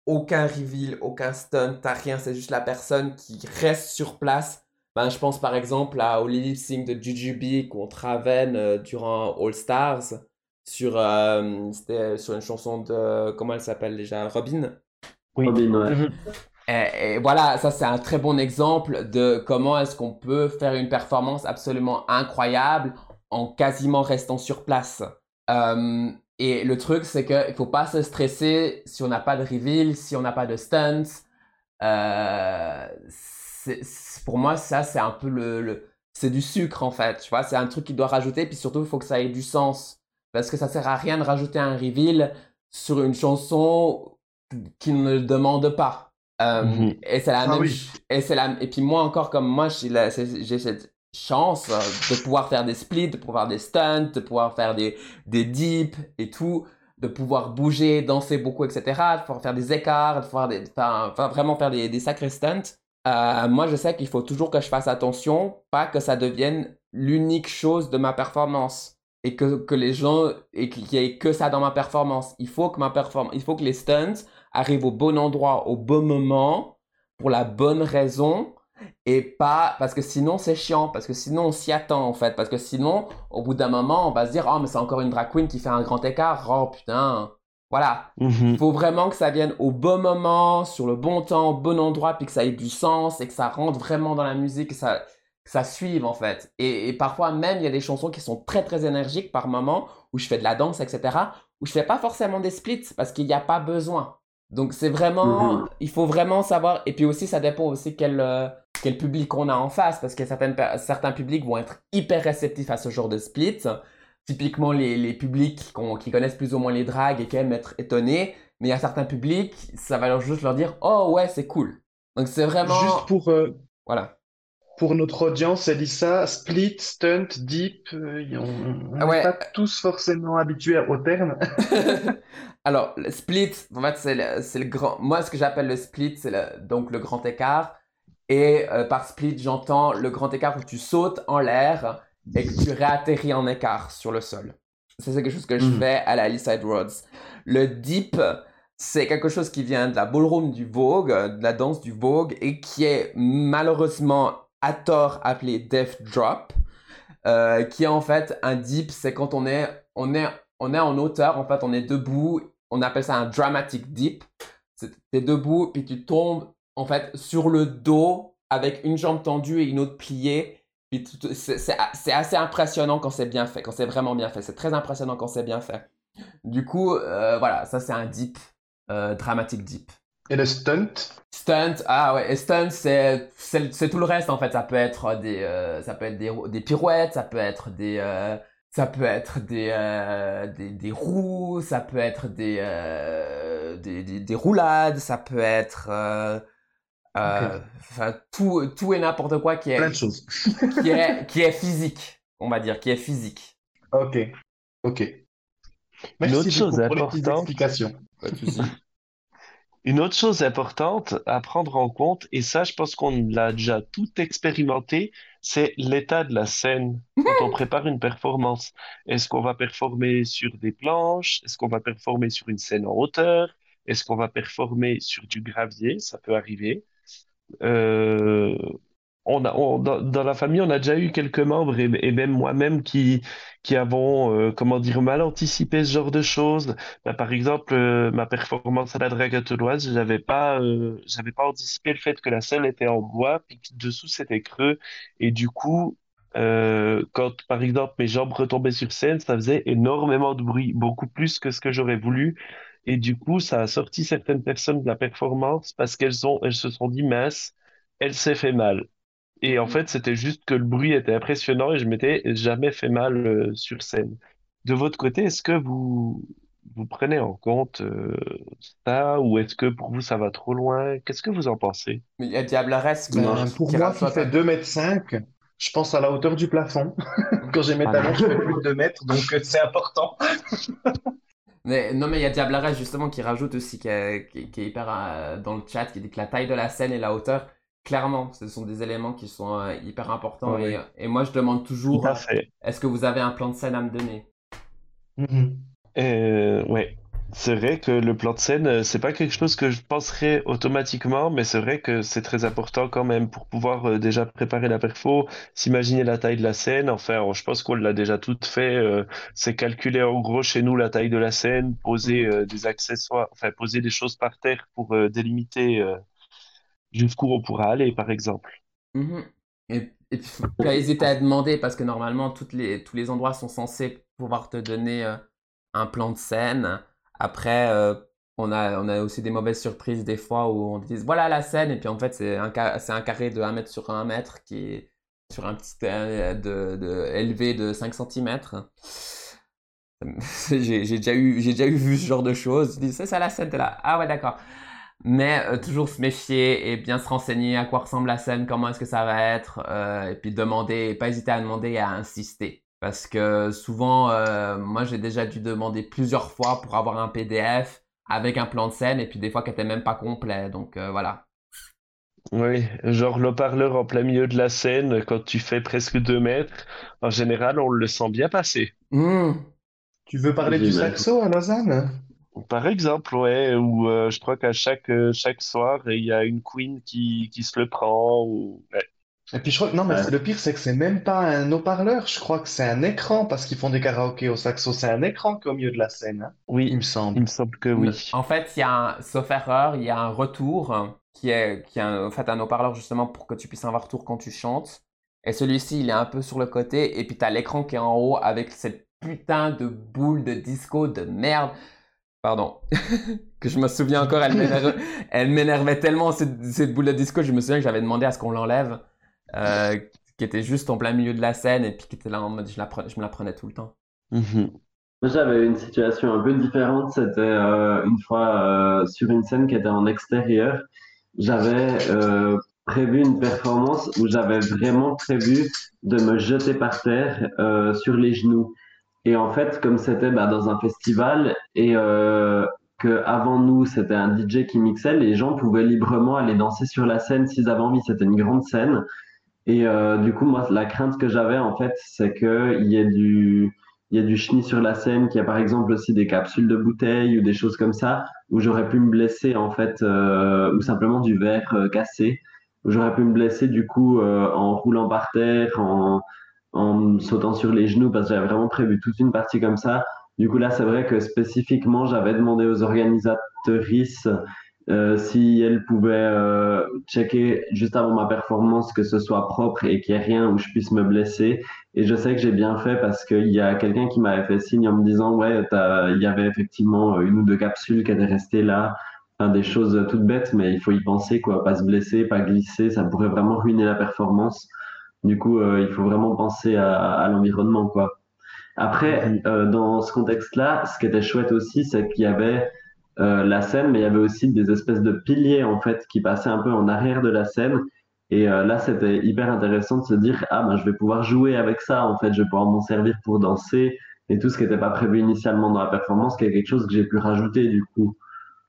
aucun reveal, aucun stunt, t'as rien, c'est juste la personne qui reste sur place. Ben, je pense par exemple à, au lip sync de Jujubee contre Raven euh, durant All Stars sur, euh, c'était sur une chanson de, comment elle s'appelle déjà, Robin?
Oui. Robin, ouais. Mhm.
Et, voilà, ça c'est un très bon exemple de comment est-ce qu'on peut faire une performance absolument incroyable en quasiment restant sur place. Euh, et le truc, c'est qu'il ne faut pas se stresser si on n'a pas de reveal, si on n'a pas de stunts. Euh, pour moi, ça, c'est un peu le, c'est du sucre en fait. Tu vois, c'est un truc qui doit rajouter. Puis surtout, il faut que ça ait du sens. Parce que ça sert à rien de rajouter un reveal sur une chanson qui ne le demande pas. Euh, mhm. Et c'est la ah même. Et, c'est la... et puis moi encore, comme moi, j'ai cette chance euh, de pouvoir faire des splits, de pouvoir des stunts, de pouvoir faire des, des dips et tout, de pouvoir bouger, danser beaucoup, etc., de pouvoir faire des écarts, de pouvoir des, enfin, vraiment faire des, des sacrés stunts. Euh, moi, je sais qu'il faut toujours que je fasse attention, pas que ça devienne l'unique chose de ma performance et que, que les gens et qu'il y ait que ça dans ma performance. Il faut que ma performance, il faut que les stunts arrive au bon endroit, au bon moment, pour la bonne raison, et pas parce que sinon c'est chiant, parce que sinon on s'y attend en fait, parce que sinon au bout d'un moment on va se dire oh mais c'est encore une drag queen qui fait un grand écart, oh putain, voilà. Mhm. Il faut vraiment que ça vienne au bon moment, sur le bon temps, au bon endroit, puis que ça ait du sens et que ça rentre vraiment dans la musique, que ça, ça suive en fait. Et, et parfois même il y a des chansons qui sont très très énergiques par moment où je fais de la danse, etc. Où je fais pas forcément des splits parce qu'il n'y a pas besoin. Donc c'est vraiment, mhm. il faut vraiment savoir, et puis aussi ça dépend aussi quel, euh, quel public on a en face, parce que certaines, certains publics vont être hyper réceptifs à ce genre de split. Typiquement les, les publics qui connaissent plus ou moins les drags et qui aiment être étonnés, mais il y a certains publics, ça va leur juste leur dire, oh ouais c'est cool. Donc c'est vraiment...
Juste pour... Euh,
voilà
pour notre audience, Elissa, split, stunt, deep, euh, on n'est pas tous forcément habitués au terme.
Alors, le split, en fait, c'est le, grand. Moi, ce que j'appelle le split, c'est donc le grand écart. Et euh, par split, j'entends le grand écart où tu sautes en l'air et que tu réatterris en écart sur le sol. C'est quelque chose que je mhm. fais à la Side Roads. Le deep, c'est quelque chose qui vient de la ballroom du Vogue, de la danse du Vogue, et qui est malheureusement à tort appelé Death Drop, euh, qui est en fait un dip, c'est quand on est, on, est, on est en hauteur, en fait on est debout, on appelle ça un dramatic dip. es debout, puis tu tombes en fait sur le dos avec une jambe tendue et une autre pliée. C'est assez impressionnant quand c'est bien fait, quand c'est vraiment bien fait. C'est très impressionnant quand c'est bien fait. Du coup, euh, voilà, ça c'est un dip, euh, dramatic dip.
Et le stunt?
Stunt, ah ouais, et stunt, c'est, c'est, tout le reste en fait. Ça peut être des, euh, ça peut être des, des pirouettes, ça peut être des, euh, ça peut être des, euh, des, des, roues, ça peut être des, des, des, des, roulades, ça peut être, enfin tout, tout et n'importe quoi qui est,
Plein de choses.
qui est, qui est physique, on va dire, qui est physique.
Ok, ok.
Merci Une autre chose
pour importante.
Pas de une autre chose importante à prendre en compte, et ça, je pense qu'on l'a déjà tout expérimenté, c'est l'état de la scène quand on prépare une performance. Est-ce qu'on va performer sur des planches? Est-ce qu'on va performer sur une scène en hauteur? Est-ce qu'on va performer sur du gravier? Ça peut arriver. Euh, on a, on- dans, dans la famille, on a déjà eu quelques membres et, et même moi-même qui, qui avons, euh, comment dire, mal anticipé ce genre de choses. Bah, par exemple, euh, ma performance à la dragatonoise, j'avais pas, euh, j'avais pas anticipé le fait que la scène était en bois, puis que dessous c'était creux, et du coup, euh, quand par exemple mes jambes retombaient sur scène, ça faisait énormément de bruit, beaucoup plus que ce que j'aurais voulu. Et du coup, ça a sorti certaines personnes de la performance parce qu'elles ont, elles se sont dit, mince, elle s'est fait mal. Et en fait, c'était juste que le bruit était impressionnant et je m'étais jamais fait mal euh, sur scène. De votre côté, est-ce que vous, vous prenez en compte euh, ça ou est-ce que pour vous ça va trop loin? Qu'est-ce que vous en pensez?
Mais il y a Diableresse qui,
Non,
Ben,
qui,
pour
qui
moi, qui fait 2 mètres 5, je pense à la hauteur du plafond. Quand j'ai mes talons, je fais plus de 2 mètres, donc euh, c'est important.
Mais, non, mais il y a Diablarès justement qui rajoute aussi, qui est, qui, qui est hyper euh, dans le chat, qui dit que la taille de la scène et la hauteur, clairement, ce sont des éléments qui sont euh, hyper importants. Et, et moi, je demande toujours,
fait.
est-ce que vous avez un plan de scène à me donner?
Euh, ouais, c'est vrai que le plan de scène, euh, c'est pas quelque chose que je penserais automatiquement, mais c'est vrai que c'est très important quand même pour pouvoir euh, déjà préparer la perfo, s'imaginer la taille de la scène. Enfin, on- je pense qu'on l'a déjà tout fait. euh, c'est calculer en gros chez nous la taille de la scène, poser euh, des accessoires, enfin poser des choses par terre pour euh, délimiter euh, jusqu'où on pourra aller, par exemple.
Mhm. Et, et puis, faut pas hésiter à demander parce que normalement, toutes les, tous les endroits sont censés pouvoir te donner euh, un plan de scène. Après, euh, on a, on a aussi des mauvaises surprises des fois où on te dit voilà la scène et puis en fait, c'est un, un carré de 1 mètre sur 1 mètre qui est sur un petit euh, de, de, élevé de 5 cm. J'ai j'ai déjà eu, j'ai déjà eu vu ce genre de choses. Je dis c'est ça la scène, t'es là. Ah ouais, d'accord. Mais euh, toujours se méfier et bien se renseigner à quoi ressemble la scène, comment est-ce que ça va être, euh, et puis demander, et pas hésiter à demander et à insister. Parce que souvent, euh, moi j'ai déjà dû demander plusieurs fois pour avoir un PDF avec un plan de scène, et puis des fois qui était même pas complet. Donc euh, voilà.
Oui, genre le parleur en plein milieu de la scène, quand tu fais presque deux mètres, en général, on le sent bien passer.
Mmh.
Tu veux parler du saxo à Lausanne?
Par exemple, ouais, ou euh, je crois qu'à chaque, euh, chaque soir, il y a une queen qui, qui se le prend. Ou... ouais.
Et puis je crois que non, mais
Ouais.
le pire, c'est que c'est même pas un haut-parleur. Je crois que c'est un écran parce qu'ils font des karaokés au saxo. C'est un écran qui est au milieu de la scène, hein, il
Oui,
me semble.
il me semble que oui.
En fait, il y a un, sauf erreur, il y a un retour qui est, qui est un, en fait un haut-parleur justement pour que tu puisses avoir retour quand tu chantes. Et celui-ci, il est un peu sur le côté, et puis t'as l'écran qui est en haut avec cette putain de boule de disco de merde. Pardon. que je me souviens encore, elle m'énervait tellement cette, cette boule de disco, je me souviens que j'avais demandé à ce qu'on l'enlève, euh, qui était juste en plein milieu de la scène, et puis qui était là en mode je, la pre- je me la prenais tout le temps.
Mhm.
Moi, j'avais une situation un peu différente. C'était euh, une fois euh, sur une scène qui était en extérieur. J'avais euh, prévu une performance où j'avais vraiment prévu de me jeter par terre euh, sur les genoux. Et en fait, comme c'était bah, dans un festival et euh, que avant nous, c'était un DJ qui mixait, les gens pouvaient librement aller danser sur la scène s'ils avaient envie. C'était une grande scène. Et euh, du coup, moi, la crainte que j'avais, en fait, c'est qu'il y ait du, il y a du chenille sur la scène, qu'il y a par exemple aussi des capsules de bouteilles ou des choses comme ça, où j'aurais pu me blesser, en fait, euh, ou simplement du verre euh, cassé, où j'aurais pu me blesser, du coup, euh, en roulant par terre, en, en sautant sur les genoux, parce que j'avais vraiment prévu toute une partie comme ça. Du coup, là, c'est vrai que spécifiquement, j'avais demandé aux organisatrices euh, si elles pouvaient euh, checker juste avant ma performance que ce soit propre et qu'il n'y ait rien où je puisse me blesser. Et je sais que j'ai bien fait parce qu'il y a quelqu'un qui m'avait fait signe en me disant ouais, il y avait effectivement une ou deux capsules qui étaient restées là, enfin, des choses toutes bêtes, mais il faut y penser quoi, pas se blesser, pas glisser, ça pourrait vraiment ruiner la performance. Du coup, euh, il faut vraiment penser à, à l'environnement quoi. Après,
Mhm.
euh, dans ce contexte-là, ce qui était chouette aussi, c'est qu'il y avait euh, la scène, mais il y avait aussi des espèces de piliers en fait qui passaient un peu en arrière de la scène. Et euh, là, c'était hyper intéressant de se dire, ah ben je vais pouvoir jouer avec ça en fait, je vais pouvoir m'en servir pour danser et tout ce qui n'était pas prévu initialement dans la performance, qui est quelque chose que j'ai pu rajouter du coup.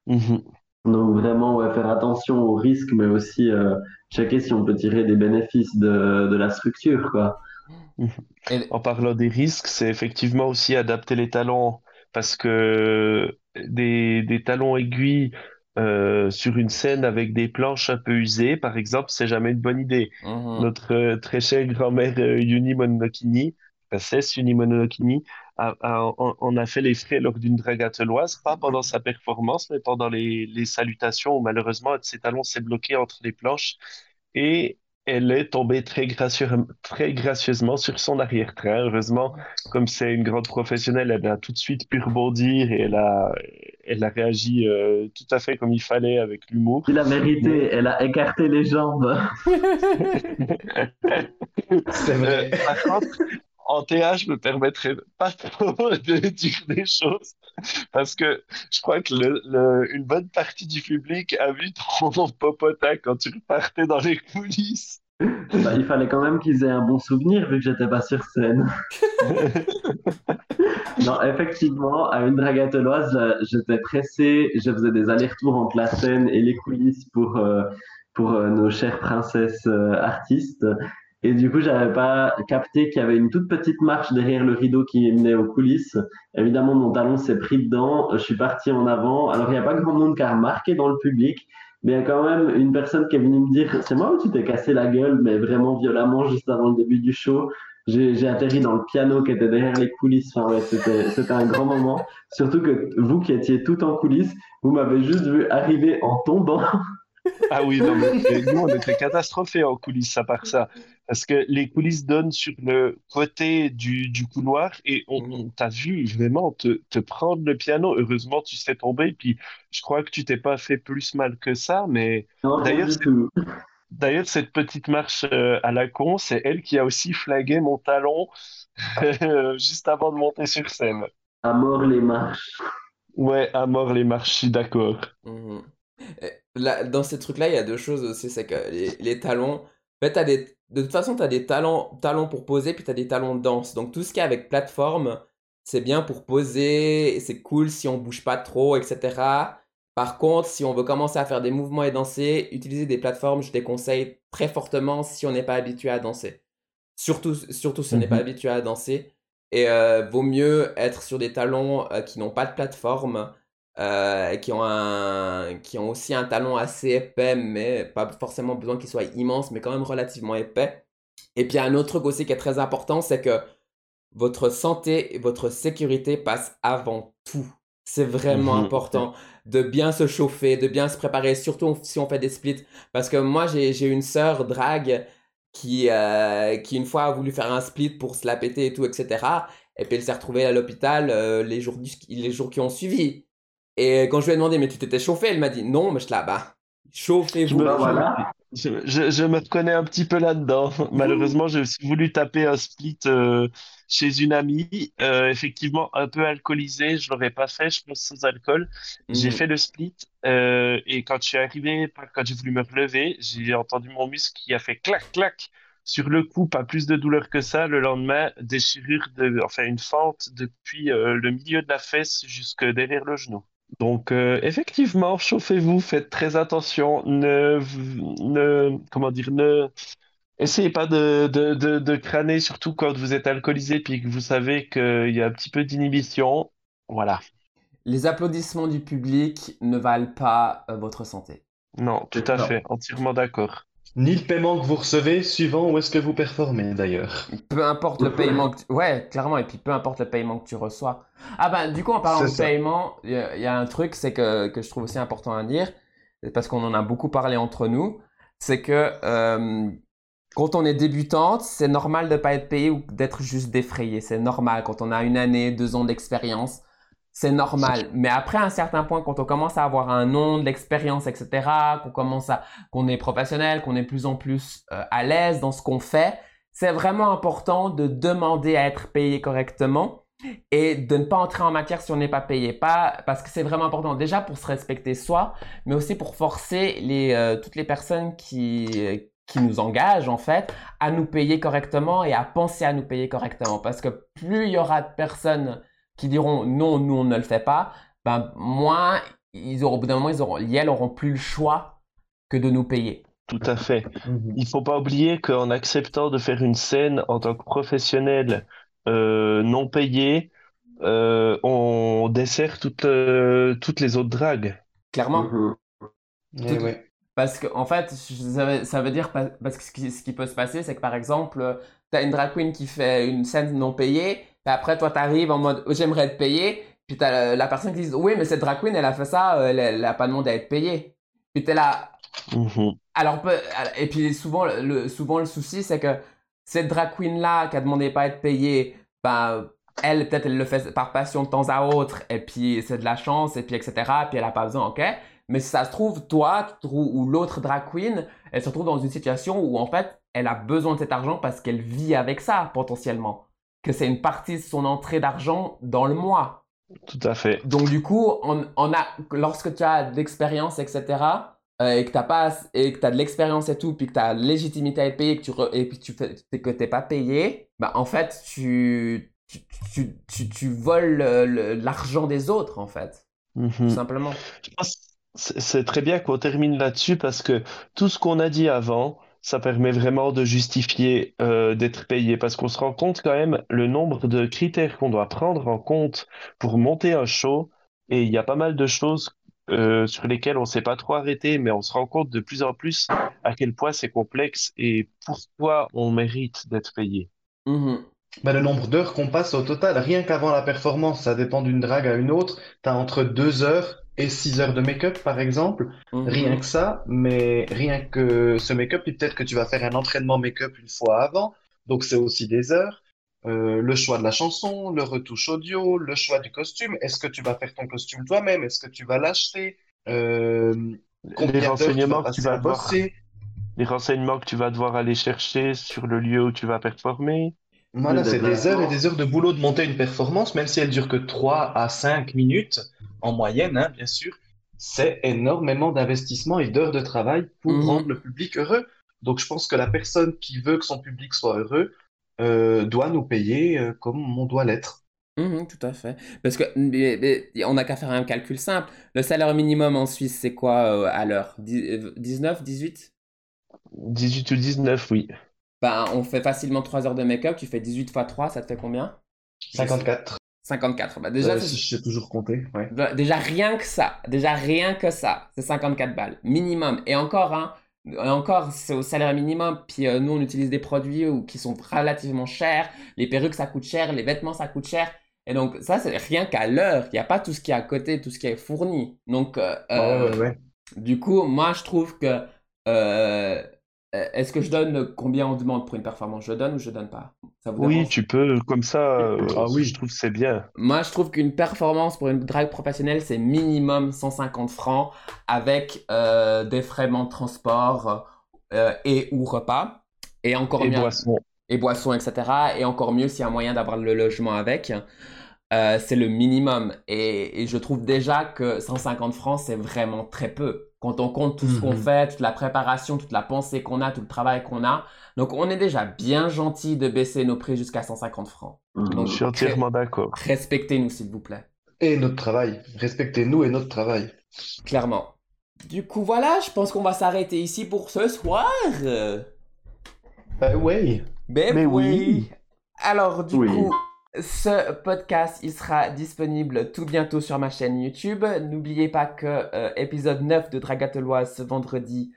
Mhm.
Donc vraiment, ouais, faire attention aux risques, mais aussi euh, checker si on peut tirer des bénéfices de, de la structure, quoi.
En parlant des risques, c'est effectivement aussi adapter les talons parce que des, des talons aiguilles euh, sur une scène avec des planches un peu usées, par exemple, c'est jamais une bonne idée.
Mhm.
Notre euh, très chère grand-mère euh, Yuni Monokini, princesse Yuni Monokini, a, a- on, on a fait les frais lors d'une drague attelloise, pas pendant sa performance, mais pendant les, les salutations où malheureusement ses talons s'est bloqué entre les planches et elle est tombée très gracieux- très gracieusement sur son arrière-train. Heureusement, comme c'est une grande professionnelle, elle a tout de suite pu rebondir et elle a, elle a réagi euh, tout à fait comme il fallait avec l'humour.
Il a
Mais
mérité, elle a écarté les jambes.
C'est
Euh,
vrai.
par contre, en TA, je me permettrai pas trop de dire des choses parce que je crois que le, le- une bonne partie du public a vu ton popotin quand tu repartais dans les coulisses.
Bah, il fallait quand même qu'ils aient un bon souvenir vu que j'étais pas sur scène. Non, effectivement, à une j'a- j'étais pressé, je faisais des allers-retours entre la scène et les coulisses pour, euh, pour euh, nos chères princesses euh, artistes. Et du coup, j'avais pas capté qu'il y avait une toute petite marche derrière le rideau qui menait aux coulisses. Évidemment, mon talon s'est pris dedans, je suis parti en avant. Alors, il n'y a pas grand monde qui a remarqué dans le public, mais il y a quand même une personne qui est venue me dire, c'est moi ou tu t'es cassé la gueule, mais vraiment violemment juste avant le début du show. J'ai atterri dans le piano qui était derrière les coulisses. Enfin, ouais, c'était un grand moment. Surtout que vous qui étiez tout en coulisses, vous m'avez juste vu arriver en tombant.
Ah oui, non, mais nous, on était catastrophés en coulisses à part ça. Parce que les coulisses donnent sur le côté du, du couloir et on, on t'a vu vraiment te, te prendre le piano. Heureusement, tu sais tomber. Puis je crois que tu t'es pas fait plus mal que ça. Mais d'ailleurs, cette petite marche euh, à la con, c'est elle qui a aussi flagué mon talon euh, juste avant de monter sur scène.
À mort les marches.
Ouais, à mort les marches, je suis d'accord.
Mhm. Là, dans ces trucs-là, il y a deux choses aussi, c'est que les, les talons, en fait, t'as des, de toute façon, tu as des talons, talons pour poser, puis tu as des talons de danse. Donc tout ce qui est avec plateforme, c'est bien pour poser, c'est cool si on bouge pas trop, etc. Par contre, si on veut commencer à faire des mouvements et danser, utiliser des plateformes, je déconseille très fortement si on n'est pas habitué à danser. Surtout, surtout si on n'est pas
Mhm.
habitué à danser. Et euh, vaut mieux être sur des talons euh, qui n'ont pas de plateforme euh, qui ont, un, qui ont aussi un talon assez épais, mais pas forcément besoin qu'il soit immense, mais quand même relativement épais. Et puis un autre truc aussi qui est très important, c'est que votre santé et votre sécurité passent avant tout. C'est vraiment
Mhm.
important de bien se chauffer, de bien se préparer, surtout si on fait des splits. Parce que moi, j'ai une sœur drague qui, euh, qui une fois a voulu faire un split pour se la péter et tout, etc. Et puis elle s'est retrouvée à l'hôpital euh, les, jours les jours qui ont suivi. Et quand je lui ai demandé, mais tu t'étais chauffé Elle m'a dit, non, mais je là, bah, chauffez-vous.
voilà.
je, je- je me reconnais un petit peu là-dedans. Malheureusement, j'ai aussi voulu taper un split euh, chez une amie, euh, effectivement un peu alcoolisé. Je l'aurais pas fait, je pense sans alcool. J'ai
Mhm.
fait le split euh, et quand je suis arrivé, quand j'ai voulu me relever, j'ai entendu mon muscle qui a fait clac clac sur le coup. Pas plus de douleur que ça. Le lendemain, déchirure de, enfin une fente depuis euh, le milieu de la fesse jusque derrière le genou. Donc, euh, effectivement, chauffez-vous, faites très attention, ne, ne, comment dire, ne, essayez pas de, de, de, de crâner, surtout quand vous êtes alcoolisé puis que vous savez qu'il y a un petit peu d'inhibition. Voilà.
Les applaudissements du public ne valent pas euh, votre santé.
Non, tout à
Non.
fait, entièrement d'accord.
Ni le paiement que vous recevez, suivant où est-ce que vous performez d'ailleurs.
Peu importe le paiement que tu... Ouais, clairement, et puis peu importe le paiement que tu reçois. Ah ben, du coup, en parlant de
ça.
paiement, il y, a il y a un truc, c'est que, que je trouve aussi important à dire, parce qu'on en a beaucoup parlé entre nous, c'est que euh, quand on est débutante, c'est normal de pas être payé ou d'être juste défrayé. C'est normal. Quand on a une année, deux ans d'expérience, c'est normal. Mais après un certain point, quand on commence à avoir un nom, de l'expérience, etc., qu'on commence à, qu'on est professionnel, qu'on est plus en plus euh, à l'aise dans ce qu'on fait, c'est vraiment important de demander à être payé correctement et de ne pas entrer en matière si on n'est pas payé. Pas parce que c'est vraiment important déjà pour se respecter soi, mais aussi pour forcer les, euh, toutes les personnes qui, euh, qui nous engagent en fait à nous payer correctement et à penser à nous payer correctement. Parce que plus il y aura de personnes qui diront non, nous on ne le fait pas, ben moins ils auront, au bout d'un moment, ils auront, elles auront plus le choix que de nous payer.
Tout à fait. Il faut pas oublier qu'en acceptant de faire une scène en tant que professionnel euh, non payé, euh, on dessert toutes, euh, toutes les autres dragues.
Clairement.
Mhm.
Eh
Tout-
ouais.
Parce que, en fait, ça veut, ça veut dire, parce que ce qui, ce qui peut se passer, c'est que par exemple, tu as une drag queen qui fait une scène non payée, et après, toi, tu arrives en mode, Oh, j'aimerais être payé, puis tu as la, la personne qui dit, oui, mais cette drag queen, elle a fait ça, euh, elle, elle a pas demandé à être payée. Puis tu es là,
Mhm.
alors, et puis souvent, le, souvent le souci, c'est que cette drag queen-là qui a demandé pas à être payée, ben, elle, peut-être, elle le fait par passion de temps à autre, et puis c'est de la chance, et puis etc., puis elle a pas besoin, ok? Mais si ça se trouve, toi, ou l'autre drag queen, elle se retrouve dans une situation où, en fait, elle a besoin de cet argent parce qu'elle vit avec ça, potentiellement. Que c'est une partie de son entrée d'argent dans le mois.
Tout à fait.
Donc du coup, on, on a, lorsque tu as de l'expérience, etc., euh, et que tu pas et que as de l'expérience et tout, puis que tu as légitimité à être payé, que tu re- et puis tu fais, que t'es pas payé, bah en fait, tu, tu, tu, tu, tu voles le- le- l'argent des autres, en fait,
Mhm.
tout simplement.
Je pense c'est très bien qu'on termine là-dessus parce que tout ce qu'on a dit avant, ça permet vraiment de justifier euh, d'être payé parce qu'on se rend compte quand même le nombre de critères qu'on doit prendre en compte pour monter un show et il y a pas mal de choses euh, sur lesquelles on ne s'est pas trop arrêté mais on se rend compte de plus en plus à quel point c'est complexe et pourquoi on mérite d'être payé.
Bah, le nombre d'heures qu'on passe au total, rien qu'avant la performance, ça dépend d'une drague à une autre. Tu as entre 2 heures et 6 heures de make-up, par exemple.
Mhm.
Rien que ça, mais rien que ce make-up, puis peut-être que tu vas faire un entraînement make-up une fois avant, donc c'est aussi des heures. Euh, le choix de la chanson, le retouche audio, le choix du costume. Est-ce que tu vas faire ton costume toi-même? Est-ce que tu vas l'acheter? Euh, combien
Les
d'heures tu vas
renseignements que tu vas devoir,
bosser?
les renseignements que tu vas devoir aller chercher sur le lieu où tu vas performer.
Voilà, c'est des heures et des heures de boulot de monter une performance, même si elle dure que 3 à 5 minutes en moyenne, hein, bien sûr. C'est énormément d'investissement et d'heures de travail pour
Mhm.
rendre le public heureux. Donc, je pense que la personne qui veut que son public soit heureux euh, doit nous payer euh, comme on doit l'être.
Mhm, tout à fait. Parce que mais- mais on n'a qu'à faire un calcul simple. Le salaire minimum en Suisse, c'est quoi euh, à l'heure? Dix- euh, 19, 18?
18 ou 19, oui.
Ben, on fait facilement 3 heures de make-up, tu fais 18 fois 3, ça te fait combien?
54.
54. Bah, déjà,
Euh, si je sais toujours compter, ouais.
Bah, Déjà rien que ça, déjà rien que ça, c'est 54 balles minimum. Et encore, hein, et encore c'est au salaire minimum. Puis euh, nous, on utilise des produits où- qui sont relativement chers. Les perruques, ça coûte cher. Les vêtements, ça coûte cher. Et donc ça, c'est rien qu'à l'heure. Il n'y a pas tout ce qui est à côté, tout ce qui est fourni. Donc, euh,
Ouais,
euh,
ouais, ouais.
du coup, moi, je trouve que est-ce que je donne combien on demande pour une performance? Je donne ou je donne pas? Ça vous
Oui, tu peux, comme ça, euh,
Ah oui.
je trouve que c'est bien.
Moi, je trouve qu'une performance pour une drague professionnelle, c'est minimum 150 francs avec euh, des frais de transport euh, et ou repas. Et encore
Et
mieux,
boisson.
et boissons, etc. Et encore mieux s'il y a moyen d'avoir le logement avec. Euh, c'est le minimum. Et, et je trouve déjà que 150 francs, c'est vraiment très peu. Quand on compte tout ce qu'on
Mhm.
fait, toute la préparation, toute la pensée qu'on a, tout le travail qu'on a. Donc, on est déjà bien gentil de baisser nos prix jusqu'à 150 francs. Donc,
Je suis entièrement d'accord.
Respectez-nous, s'il vous plaît.
Et notre travail. Respectez-nous et notre travail.
Clairement. Du coup, voilà, je pense qu'on va s'arrêter ici pour ce soir.
Bah ouais.
Ben
Mais
oui.
oui.
Alors, du
Oui.
coup, ce podcast, il sera disponible tout bientôt sur ma chaîne YouTube. N'oubliez pas que euh, épisode 9 de Dragateloise ce vendredi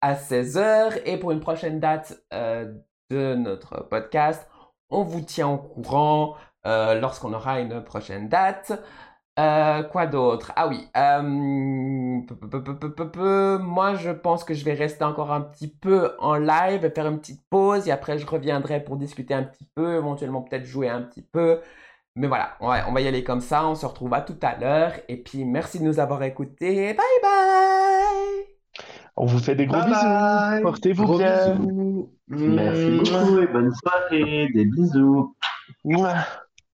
à 16h. Et pour une prochaine date euh, de notre podcast, on vous tient au courant euh, lorsqu'on aura une prochaine date. Euh, quoi d'autre? Ah oui, euh, peu- peu- peu- peu- peu- peu. moi je pense que je vais rester encore un petit peu en live, faire une petite pause et après je reviendrai pour discuter un petit peu, éventuellement peut-être jouer un petit peu. Mais voilà, on va, on va y aller comme ça, on se retrouve à tout à l'heure et puis merci de nous avoir écoutés. Bye bye!
On vous fait des gros
Bye
bisous. Portez-vous bien.
bisous.
Merci
Mouah.
beaucoup et bonne soirée. Des bisous.
Mouah.